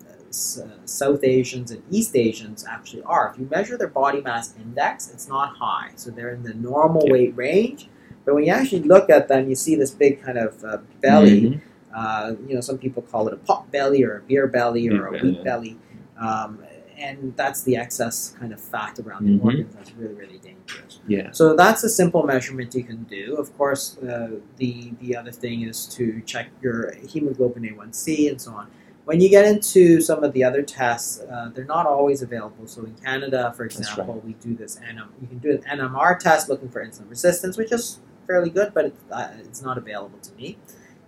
Speaker 3: South Asians and East Asians actually are. If you measure their body mass index, it's not high. So they're in the normal weight range. But when you actually look at them, you see this big kind of uh, belly.
Speaker 1: Mhm.
Speaker 3: Uh, you know, some people call it a pot belly or a beer belly or
Speaker 1: Beer
Speaker 3: a wheat belly. Um, and that's the excess kind of fat around
Speaker 1: Mhm.
Speaker 3: the organs that's really, really dangerous.
Speaker 1: Yeah.
Speaker 3: So that's a simple measurement you can do. Of course, uh, the the other thing is to check your hemoglobin A1C and so on. When you get into some of the other tests, uh, they're not always available. So in Canada, for example, we do this NM. You can do an NMR test looking for insulin resistance, which is fairly good, but it's, uh, it's not available to me.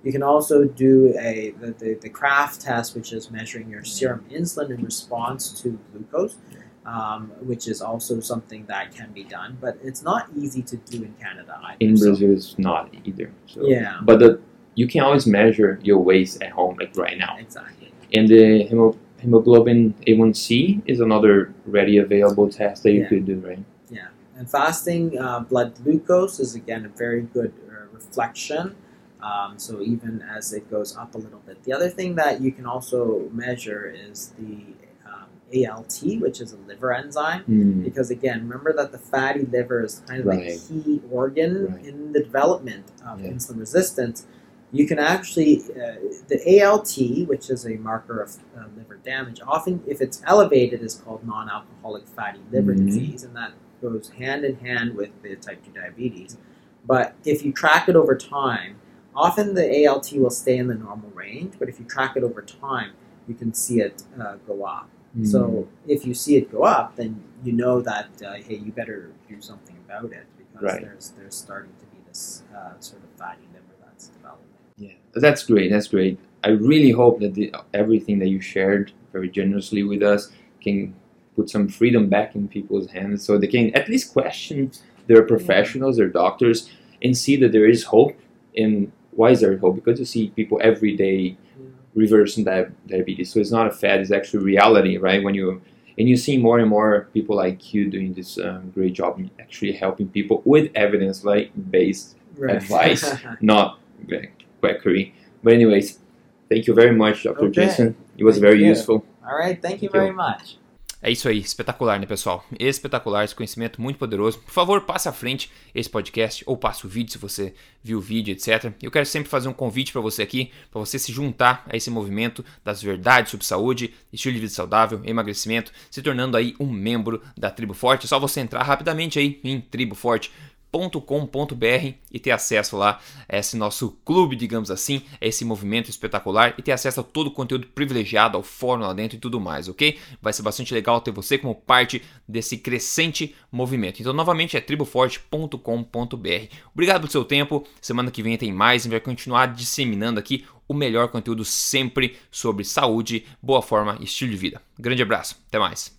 Speaker 3: You can also do a the, the, the Kraft test, which is measuring your serum insulin in response to glucose um, which is also something that can be done, but it's not easy to do in Canada either.
Speaker 1: In
Speaker 3: so-
Speaker 1: Brazil, it's not either. So.
Speaker 3: Yeah.
Speaker 1: But the, you can always measure your waist at home, like right now.
Speaker 3: exactly.
Speaker 1: And the hemo, hemoglobin A1C is another ready available test that you
Speaker 3: Yeah.
Speaker 1: could do, right?
Speaker 3: And fasting uh, blood glucose is again a very good uh, reflection. Um, so even as it goes up a little bit, the other thing that you can also measure is the um, ALT, which is a liver enzyme.
Speaker 1: Hmm.
Speaker 3: because again remember that the fatty liver is kind of
Speaker 1: Right.
Speaker 3: the key organ
Speaker 1: Right.
Speaker 3: in the development of
Speaker 1: Yeah.
Speaker 3: insulin resistance you can actually uh, the alt which is a marker of uh, liver damage often if it's elevated is called non-alcoholic fatty liver
Speaker 1: Mhm.
Speaker 3: disease and that goes hand in hand with the type 2 diabetes but if you track it over time often the ALT will stay in the normal range, but if you track it over time, you can see it uh, go up.
Speaker 4: Mm.
Speaker 3: So if you see it go up, then you know that uh, hey, you better do something about it because
Speaker 4: Right.
Speaker 3: there's there's starting to be this uh, sort of fatty liver that's developing.
Speaker 4: Yeah, that's great. That's great. I really hope that the, everything that you shared very generously with us can put some freedom back in people's hands, so they can at least question their professionals, their doctors, and see that there is hope. And why is there hope? Because you see people every day reversing di- diabetes. So it's not a fad; it's actually reality, right? When you and you see more and more people like you doing this um, great job, in actually helping people with evidence, like based Advice. (laughs) not like quackery. But anyways, thank you very much, Dr.
Speaker 3: Okay.
Speaker 4: Jason. It was
Speaker 3: Thank
Speaker 4: very
Speaker 3: you.
Speaker 4: useful.
Speaker 3: All right, thank you
Speaker 4: Thank you.
Speaker 3: very much.
Speaker 1: É isso aí, espetacular, né, pessoal? Espetacular, esse conhecimento muito poderoso. Por favor, passe à frente esse podcast ou passe o vídeo se você viu o vídeo, etc. Eu quero sempre fazer um convite para você aqui, para você se juntar a esse movimento das verdades sobre saúde, estilo de vida saudável, emagrecimento, se tornando aí um membro da Tribo Forte. É só você entrar rapidamente aí em triboforte.com.br e ter acesso lá a esse nosso clube, digamos assim, a esse movimento espetacular e ter acesso a todo o conteúdo privilegiado, ao fórum lá dentro e tudo mais, ok? Vai ser bastante legal ter você como parte desse crescente movimento. Então, novamente, é triboforte.com.br. Obrigado pelo seu tempo. Semana que vem tem mais e vai continuar disseminando aqui o melhor conteúdo sempre sobre saúde, boa forma e estilo de vida. Grande abraço, até mais.